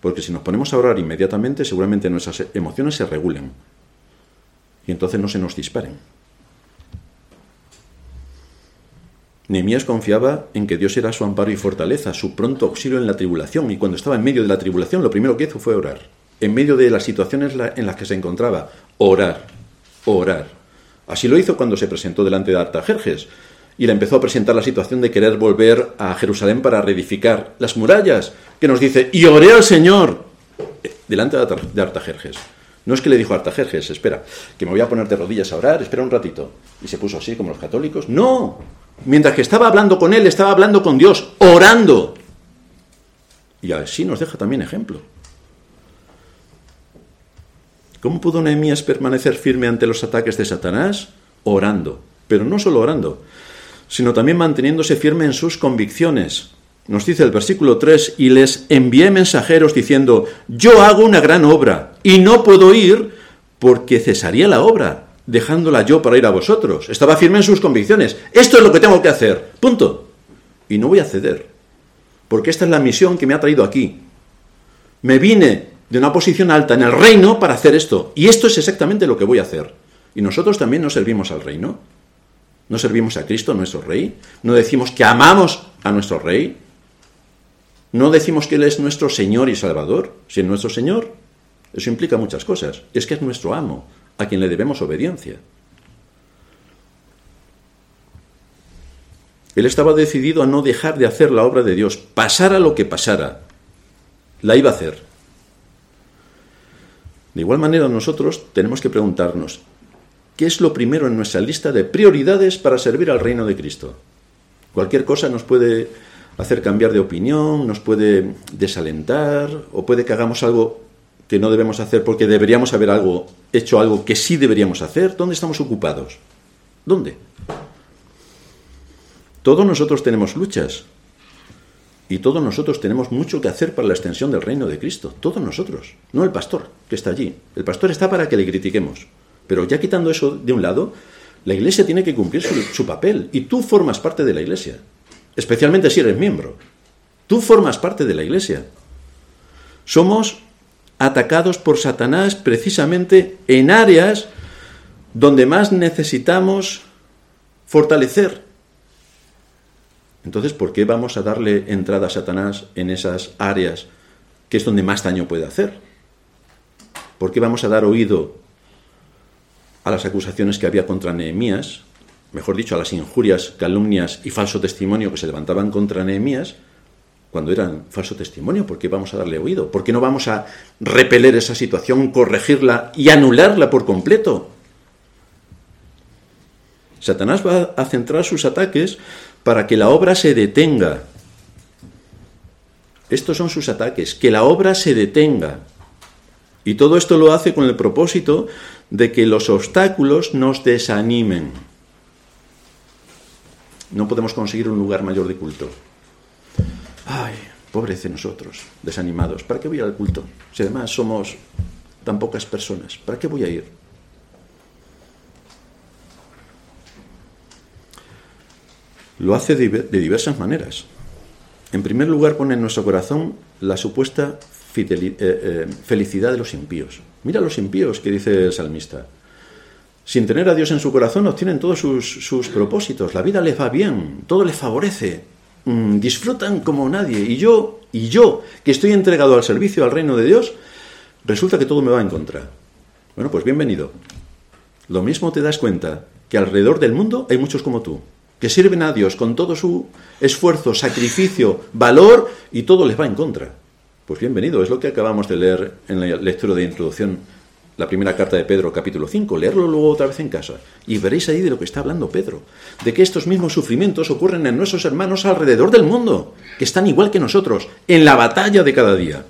Porque si nos ponemos a orar inmediatamente, seguramente nuestras emociones se regulen. Y entonces no se nos disparen. Nehemías confiaba en que Dios era su amparo y fortaleza, su pronto auxilio en la tribulación, y cuando estaba en medio de la tribulación, lo primero que hizo fue orar en medio de las situaciones en las que se encontraba. Orar, orar. Así lo hizo cuando se presentó delante de Artajerjes y le empezó a presentar la situación de querer volver a Jerusalén para reedificar las murallas, que nos dice, y oré al Señor eh, delante de Artajerjes. No es que le dijo a Artajerjes, espera, que me voy a poner de rodillas a orar, espera un ratito. Y se puso así como los católicos. No, mientras que estaba hablando con él, estaba hablando con Dios, orando. Y así nos deja también ejemplo. ¿Cómo pudo Nehemías permanecer firme ante los ataques de Satanás? Orando. Pero no solo orando, sino también manteniéndose firme en sus convicciones. Nos dice el versículo 3, y les envié mensajeros diciendo, yo hago una gran obra, y no puedo ir porque cesaría la obra, dejándola yo para ir a vosotros. Estaba firme en sus convicciones. Esto es lo que tengo que hacer. Punto. Y no voy a ceder, porque esta es la misión que me ha traído aquí. Me vine de una posición alta en el reino para hacer esto. Y esto es exactamente lo que voy a hacer. Y nosotros también nos servimos al reino. No servimos a Cristo, nuestro Rey. No decimos que amamos a nuestro Rey. No decimos que Él es nuestro Señor y Salvador. Si es nuestro Señor, eso implica muchas cosas. Es que es nuestro amo, a quien le debemos obediencia. Él estaba decidido a no dejar de hacer la obra de Dios, pasara lo que pasara. La iba a hacer. De igual manera, nosotros tenemos que preguntarnos, ¿qué es lo primero en nuestra lista de prioridades para servir al reino de Cristo? Cualquier cosa nos puede hacer cambiar de opinión, nos puede desalentar o puede que hagamos algo que no debemos hacer porque deberíamos haber algo, hecho algo que sí deberíamos hacer. ¿Dónde estamos ocupados? ¿Dónde? Todos nosotros tenemos luchas, y todos nosotros tenemos mucho que hacer para la extensión del reino de Cristo. Todos nosotros. No el pastor que está allí. El pastor está para que le critiquemos. Pero ya quitando eso de un lado, la iglesia tiene que cumplir su, papel. Y tú formas parte de la iglesia. Especialmente si eres miembro. Tú formas parte de la iglesia. Somos atacados por Satanás precisamente en áreas donde más necesitamos fortalecer entonces, ¿por qué vamos a darle entrada a Satanás en esas áreas que es donde más daño puede hacer? ¿Por qué vamos a dar oído a las acusaciones que había contra Nehemías, mejor dicho, a las injurias, calumnias y falso testimonio que se levantaban contra Nehemías, cuando eran falso testimonio? ¿Por qué vamos a darle oído? ¿Por qué no vamos a repeler esa situación, corregirla y anularla por completo? Satanás va a centrar sus ataques para que la obra se detenga. Estos son sus ataques, que la obra se detenga. Y todo esto lo hace con el propósito de que los obstáculos nos desanimen. No podemos conseguir un lugar mayor de culto. Ay, pobrece nosotros, desanimados. ¿Para qué voy al culto? Si además somos tan pocas personas, ¿para qué voy a ir? Lo hace de diversas maneras. En primer lugar, pone en nuestro corazón la supuesta eh, eh, felicidad de los impíos. Mira los impíos que dice el salmista. Sin tener a Dios en su corazón, obtienen todos sus, propósitos. La vida les va bien, todo les favorece. Mm, disfrutan como nadie. Y yo, y yo, que estoy entregado al servicio al reino de Dios, resulta que todo me va en contra. Bueno, pues bienvenido. Lo mismo te das cuenta que alrededor del mundo hay muchos como tú que sirven a Dios con todo su esfuerzo, sacrificio, valor y todo les va en contra. Pues bienvenido, es lo que acabamos de leer en la lectura de introducción, la primera carta de Pedro, capítulo 5. Leerlo luego otra vez en casa y veréis ahí de lo que está hablando Pedro, de que estos mismos sufrimientos ocurren en nuestros hermanos alrededor del mundo, que están igual que nosotros, en la batalla de cada día.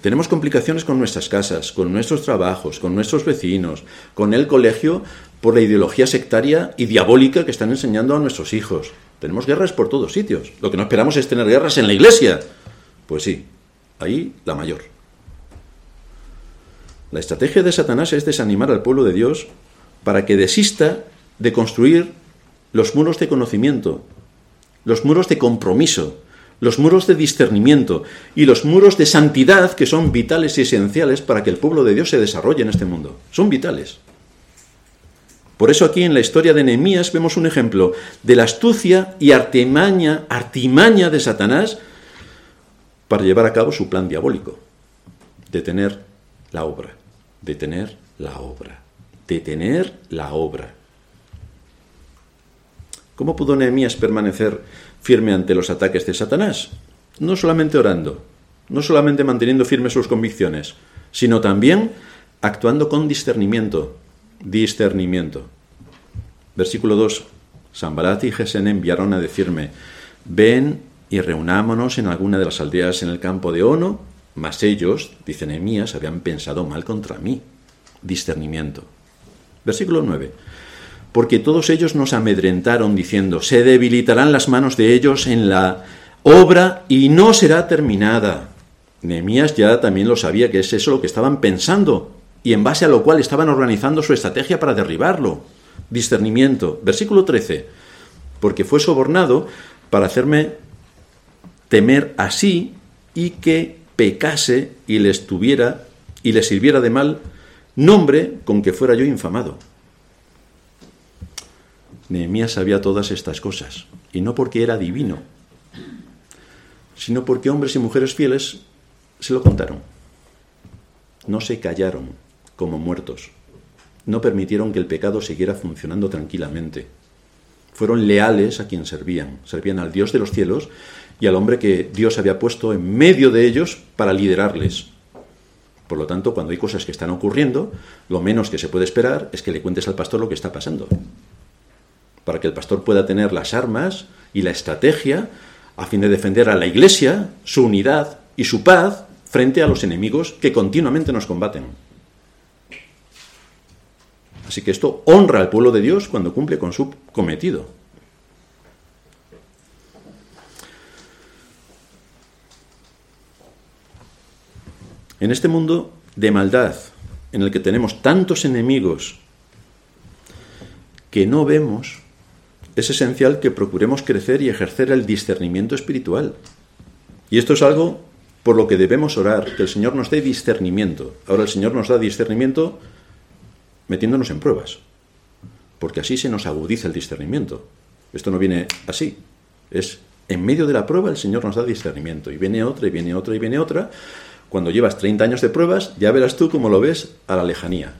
Tenemos complicaciones con nuestras casas, con nuestros trabajos, con nuestros vecinos, con el colegio por la ideología sectaria y diabólica que están enseñando a nuestros hijos. Tenemos guerras por todos sitios. Lo que no esperamos es tener guerras en la iglesia. Pues sí, ahí la mayor. La estrategia de Satanás es desanimar al pueblo de Dios para que desista de construir los muros de conocimiento, los muros de compromiso, los muros de discernimiento y los muros de santidad que son vitales y esenciales para que el pueblo de Dios se desarrolle en este mundo. Son vitales. Por eso aquí en la historia de Nehemías vemos un ejemplo de la astucia y artimaña, artimaña de Satanás para llevar a cabo su plan diabólico. Detener la obra, detener la obra, detener la obra. ¿Cómo pudo Nehemías permanecer firme ante los ataques de Satanás. No solamente orando, no solamente manteniendo firmes sus convicciones, sino también actuando con discernimiento. Discernimiento. Versículo 2. Sambalat y Gesén enviaron a decirme, ven y reunámonos en alguna de las aldeas en el campo de Ono, mas ellos, dice Nehemías, habían pensado mal contra mí. Discernimiento. Versículo 9 porque todos ellos nos amedrentaron diciendo, se debilitarán las manos de ellos en la obra y no será terminada. Nehemías ya también lo sabía que es eso lo que estaban pensando y en base a lo cual estaban organizando su estrategia para derribarlo. Discernimiento. Versículo 13. Porque fue sobornado para hacerme temer así y que pecase y les tuviera y le sirviera de mal nombre con que fuera yo infamado. Nehemías sabía todas estas cosas, y no porque era divino, sino porque hombres y mujeres fieles se lo contaron. No se callaron como muertos, no permitieron que el pecado siguiera funcionando tranquilamente. Fueron leales a quien servían, servían al Dios de los cielos y al hombre que Dios había puesto en medio de ellos para liderarles. Por lo tanto, cuando hay cosas que están ocurriendo, lo menos que se puede esperar es que le cuentes al pastor lo que está pasando para que el pastor pueda tener las armas y la estrategia a fin de defender a la Iglesia, su unidad y su paz frente a los enemigos que continuamente nos combaten. Así que esto honra al pueblo de Dios cuando cumple con su cometido. En este mundo de maldad, en el que tenemos tantos enemigos que no vemos, es esencial que procuremos crecer y ejercer el discernimiento espiritual. Y esto es algo por lo que debemos orar, que el Señor nos dé discernimiento. Ahora el Señor nos da discernimiento metiéndonos en pruebas, porque así se nos agudiza el discernimiento. Esto no viene así, es en medio de la prueba el Señor nos da discernimiento, y viene otra, y viene otra, y viene otra. Cuando llevas 30 años de pruebas, ya verás tú cómo lo ves a la lejanía.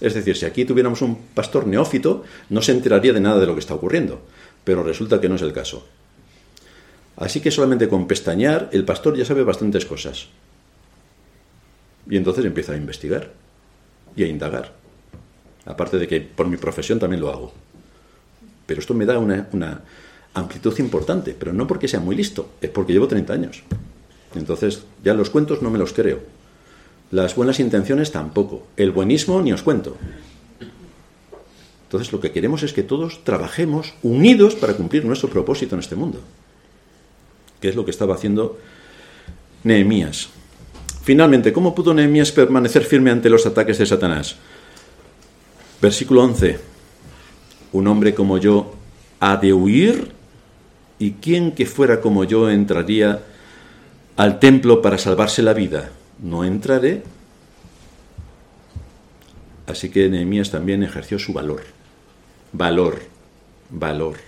Es decir, si aquí tuviéramos un pastor neófito, no se enteraría de nada de lo que está ocurriendo, pero resulta que no es el caso. Así que solamente con pestañear el pastor ya sabe bastantes cosas. Y entonces empieza a investigar y a indagar. Aparte de que por mi profesión también lo hago. Pero esto me da una, amplitud importante, pero no porque sea muy listo, es porque llevo 30 años. Entonces ya los cuentos no me los creo. Las buenas intenciones tampoco. El buenismo ni os cuento. Entonces lo que queremos es que todos trabajemos unidos para cumplir nuestro propósito en este mundo. Que es lo que estaba haciendo Nehemías. Finalmente, ¿cómo pudo Nehemías permanecer firme ante los ataques de Satanás? Versículo 11. Un hombre como yo ha de huir y quien que fuera como yo entraría al templo para salvarse la vida no entraré. Así que Nehemías también ejerció su valor. Valor, valor.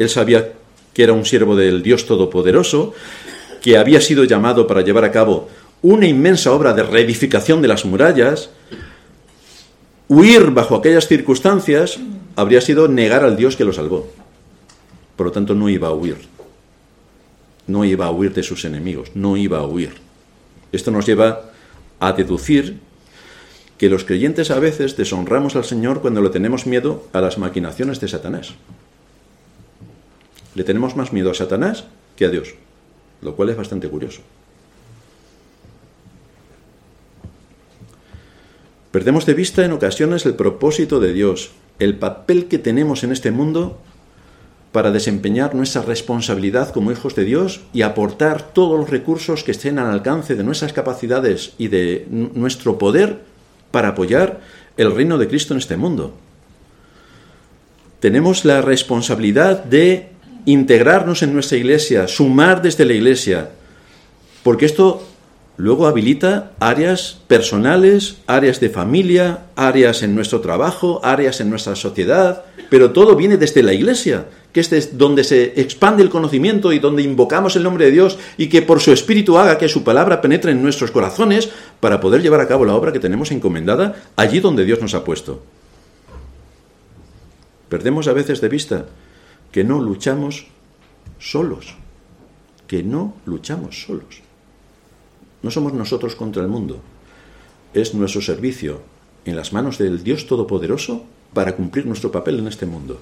Él sabía que era un siervo del Dios Todopoderoso, que había sido llamado para llevar a cabo una inmensa obra de reedificación de las murallas, huir bajo aquellas circunstancias habría sido negar al Dios que lo salvó. Por lo tanto, no iba a huir. No iba a huir de sus enemigos, no iba a huir. Esto nos lleva a deducir que los creyentes a veces deshonramos al Señor cuando le tenemos miedo a las maquinaciones de Satanás. Le tenemos más miedo a Satanás que a Dios, lo cual es bastante curioso. Perdemos de vista en ocasiones el propósito de Dios, el papel que tenemos en este mundo para desempeñar nuestra responsabilidad como hijos de Dios y aportar todos los recursos que estén al alcance de nuestras capacidades y de nuestro poder para apoyar el reino de Cristo en este mundo. Tenemos la responsabilidad de integrarnos en nuestra iglesia, sumar desde la iglesia, porque esto luego habilita áreas personales, áreas de familia, áreas en nuestro trabajo, áreas en nuestra sociedad, pero todo viene desde la iglesia, que es donde se expande el conocimiento y donde invocamos el nombre de Dios y que por su espíritu haga que su palabra penetre en nuestros corazones para poder llevar a cabo la obra que tenemos encomendada allí donde Dios nos ha puesto. Perdemos a veces de vista que no luchamos solos, que no luchamos solos. No somos nosotros contra el mundo, es nuestro servicio en las manos del Dios Todopoderoso para cumplir nuestro papel en este mundo.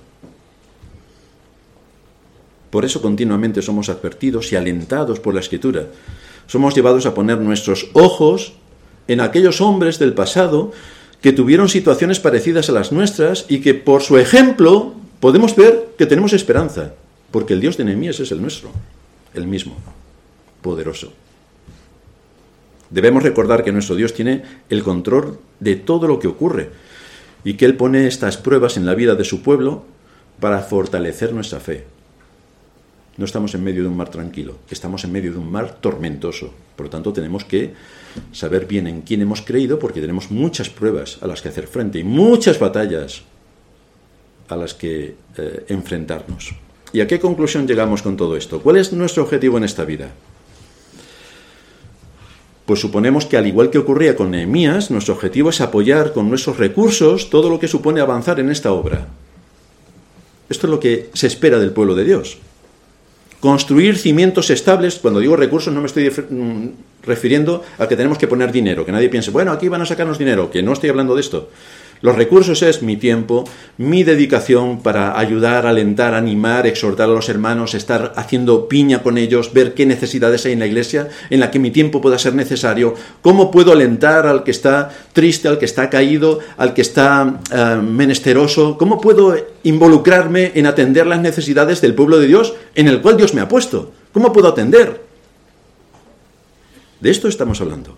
Por eso continuamente somos advertidos y alentados por la Escritura. Somos llevados a poner nuestros ojos en aquellos hombres del pasado que tuvieron situaciones parecidas a las nuestras y que por su ejemplo podemos ver que tenemos esperanza, porque el Dios de Nehemías es el nuestro, el mismo, poderoso. Debemos recordar que nuestro Dios tiene el control de todo lo que ocurre y que Él pone estas pruebas en la vida de su pueblo para fortalecer nuestra fe. No estamos en medio de un mar tranquilo, estamos en medio de un mar tormentoso. Por lo tanto, tenemos que saber bien en quién hemos creído porque tenemos muchas pruebas a las que hacer frente y muchas batallas a las que eh, enfrentarnos. ¿Y a qué conclusión llegamos con todo esto? ¿Cuál es nuestro objetivo en esta vida? Pues suponemos que al igual que ocurría con Nehemías, nuestro objetivo es apoyar con nuestros recursos todo lo que supone avanzar en esta obra. Esto es lo que se espera del pueblo de Dios. Construir cimientos estables, cuando digo recursos no me estoy mm, refiriendo a que tenemos que poner dinero, que nadie piense, bueno, aquí van a sacarnos dinero, que no estoy hablando de esto. Los recursos es mi tiempo, mi dedicación para ayudar, alentar, animar, exhortar a los hermanos, estar haciendo piña con ellos, ver qué necesidades hay en la iglesia en la que mi tiempo pueda ser necesario, cómo puedo alentar al que está triste, al que está caído, al que está eh, menesteroso, cómo puedo involucrarme en atender las necesidades del pueblo de Dios en el cual Dios me ha puesto, cómo puedo atender. De esto estamos hablando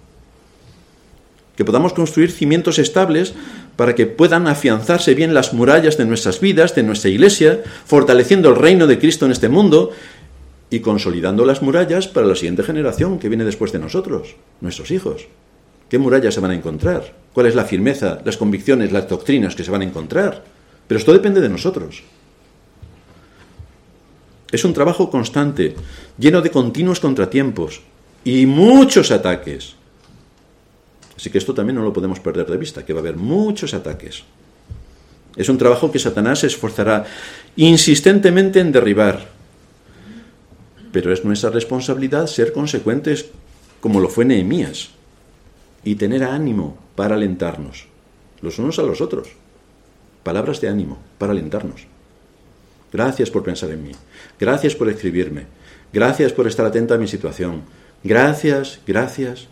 que podamos construir cimientos estables para que puedan afianzarse bien las murallas de nuestras vidas, de nuestra iglesia, fortaleciendo el reino de Cristo en este mundo y consolidando las murallas para la siguiente generación que viene después de nosotros, nuestros hijos. ¿Qué murallas se van a encontrar? ¿Cuál es la firmeza, las convicciones, las doctrinas que se van a encontrar? Pero esto depende de nosotros. Es un trabajo constante, lleno de continuos contratiempos y muchos ataques. Así que esto también no lo podemos perder de vista, que va a haber muchos ataques. Es un trabajo que Satanás se esforzará insistentemente en derribar. Pero es nuestra responsabilidad ser consecuentes como lo fue Nehemías y tener ánimo para alentarnos, los unos a los otros. Palabras de ánimo para alentarnos. Gracias por pensar en mí. Gracias por escribirme. Gracias por estar atenta a mi situación. Gracias, gracias,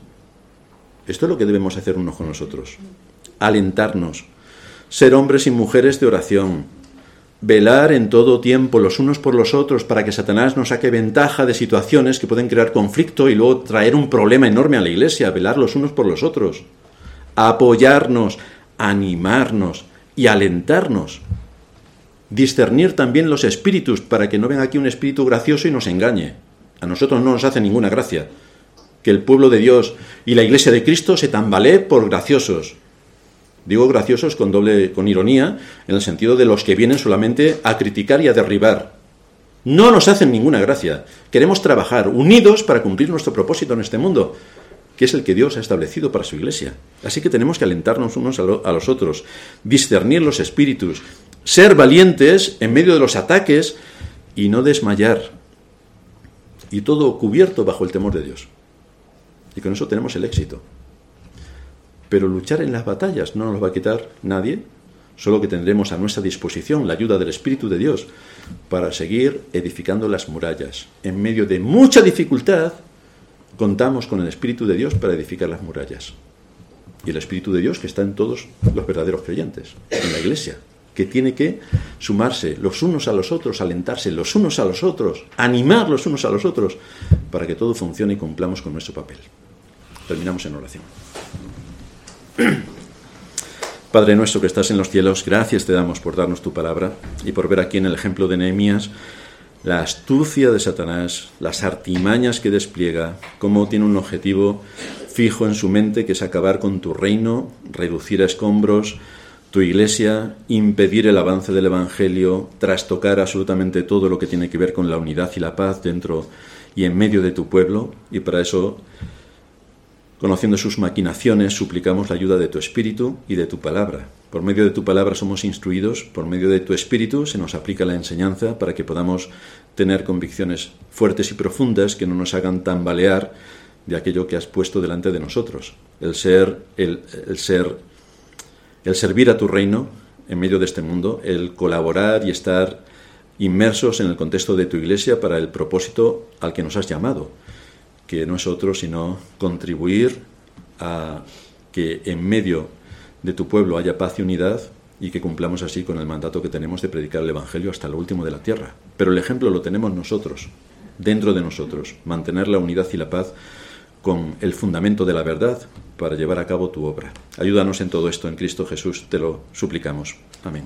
esto es lo que debemos hacer unos con nosotros. Alentarnos, ser hombres y mujeres de oración, velar en todo tiempo los unos por los otros para que Satanás no saque ventaja de situaciones que pueden crear conflicto y luego traer un problema enorme a la iglesia, velar los unos por los otros, apoyarnos, animarnos y alentarnos, discernir también los espíritus para que no venga aquí un espíritu gracioso y nos engañe. A nosotros no nos hace ninguna gracia que el pueblo de Dios y la iglesia de Cristo se tambalee por graciosos. Digo graciosos con doble con ironía, en el sentido de los que vienen solamente a criticar y a derribar. No nos hacen ninguna gracia. Queremos trabajar unidos para cumplir nuestro propósito en este mundo, que es el que Dios ha establecido para su iglesia. Así que tenemos que alentarnos unos a, los otros, discernir los espíritus, ser valientes en medio de los ataques y no desmayar. Y todo cubierto bajo el temor de Dios. Y con eso tenemos el éxito. Pero luchar en las batallas no nos va a quitar nadie, solo que tendremos a nuestra disposición la ayuda del Espíritu de Dios para seguir edificando las murallas. En medio de mucha dificultad, contamos con el Espíritu de Dios para edificar las murallas. Y el Espíritu de Dios que está en todos los verdaderos creyentes, en la iglesia, que tiene que sumarse los unos a los otros, alentarse los unos a los otros, animar los unos a los otros, para que todo funcione y cumplamos con nuestro papel. Terminamos en oración. Padre nuestro que estás en los cielos, gracias te damos por darnos tu palabra y por ver aquí en el ejemplo de Nehemías la astucia de Satanás, las artimañas que despliega, cómo tiene un objetivo fijo en su mente que es acabar con tu reino, reducir a escombros tu iglesia, impedir el avance del Evangelio, trastocar absolutamente todo lo que tiene que ver con la unidad y la paz dentro y en medio de tu pueblo, y para eso Conociendo sus maquinaciones, suplicamos la ayuda de tu Espíritu y de tu palabra. Por medio de tu palabra somos instruidos, por medio de tu Espíritu se nos aplica la enseñanza para que podamos tener convicciones fuertes y profundas que no nos hagan tambalear de aquello que has puesto delante de nosotros. El ser, el, el ser, el servir a tu reino en medio de este mundo, el colaborar y estar inmersos en el contexto de tu iglesia para el propósito al que nos has llamado que no es otro sino contribuir a que en medio de tu pueblo haya paz y unidad y que cumplamos así con el mandato que tenemos de predicar el Evangelio hasta lo último de la tierra. Pero el ejemplo lo tenemos nosotros, dentro de nosotros, mantener la unidad y la paz con el fundamento de la verdad para llevar a cabo tu obra. Ayúdanos en todo esto en Cristo Jesús, te lo suplicamos. Amén.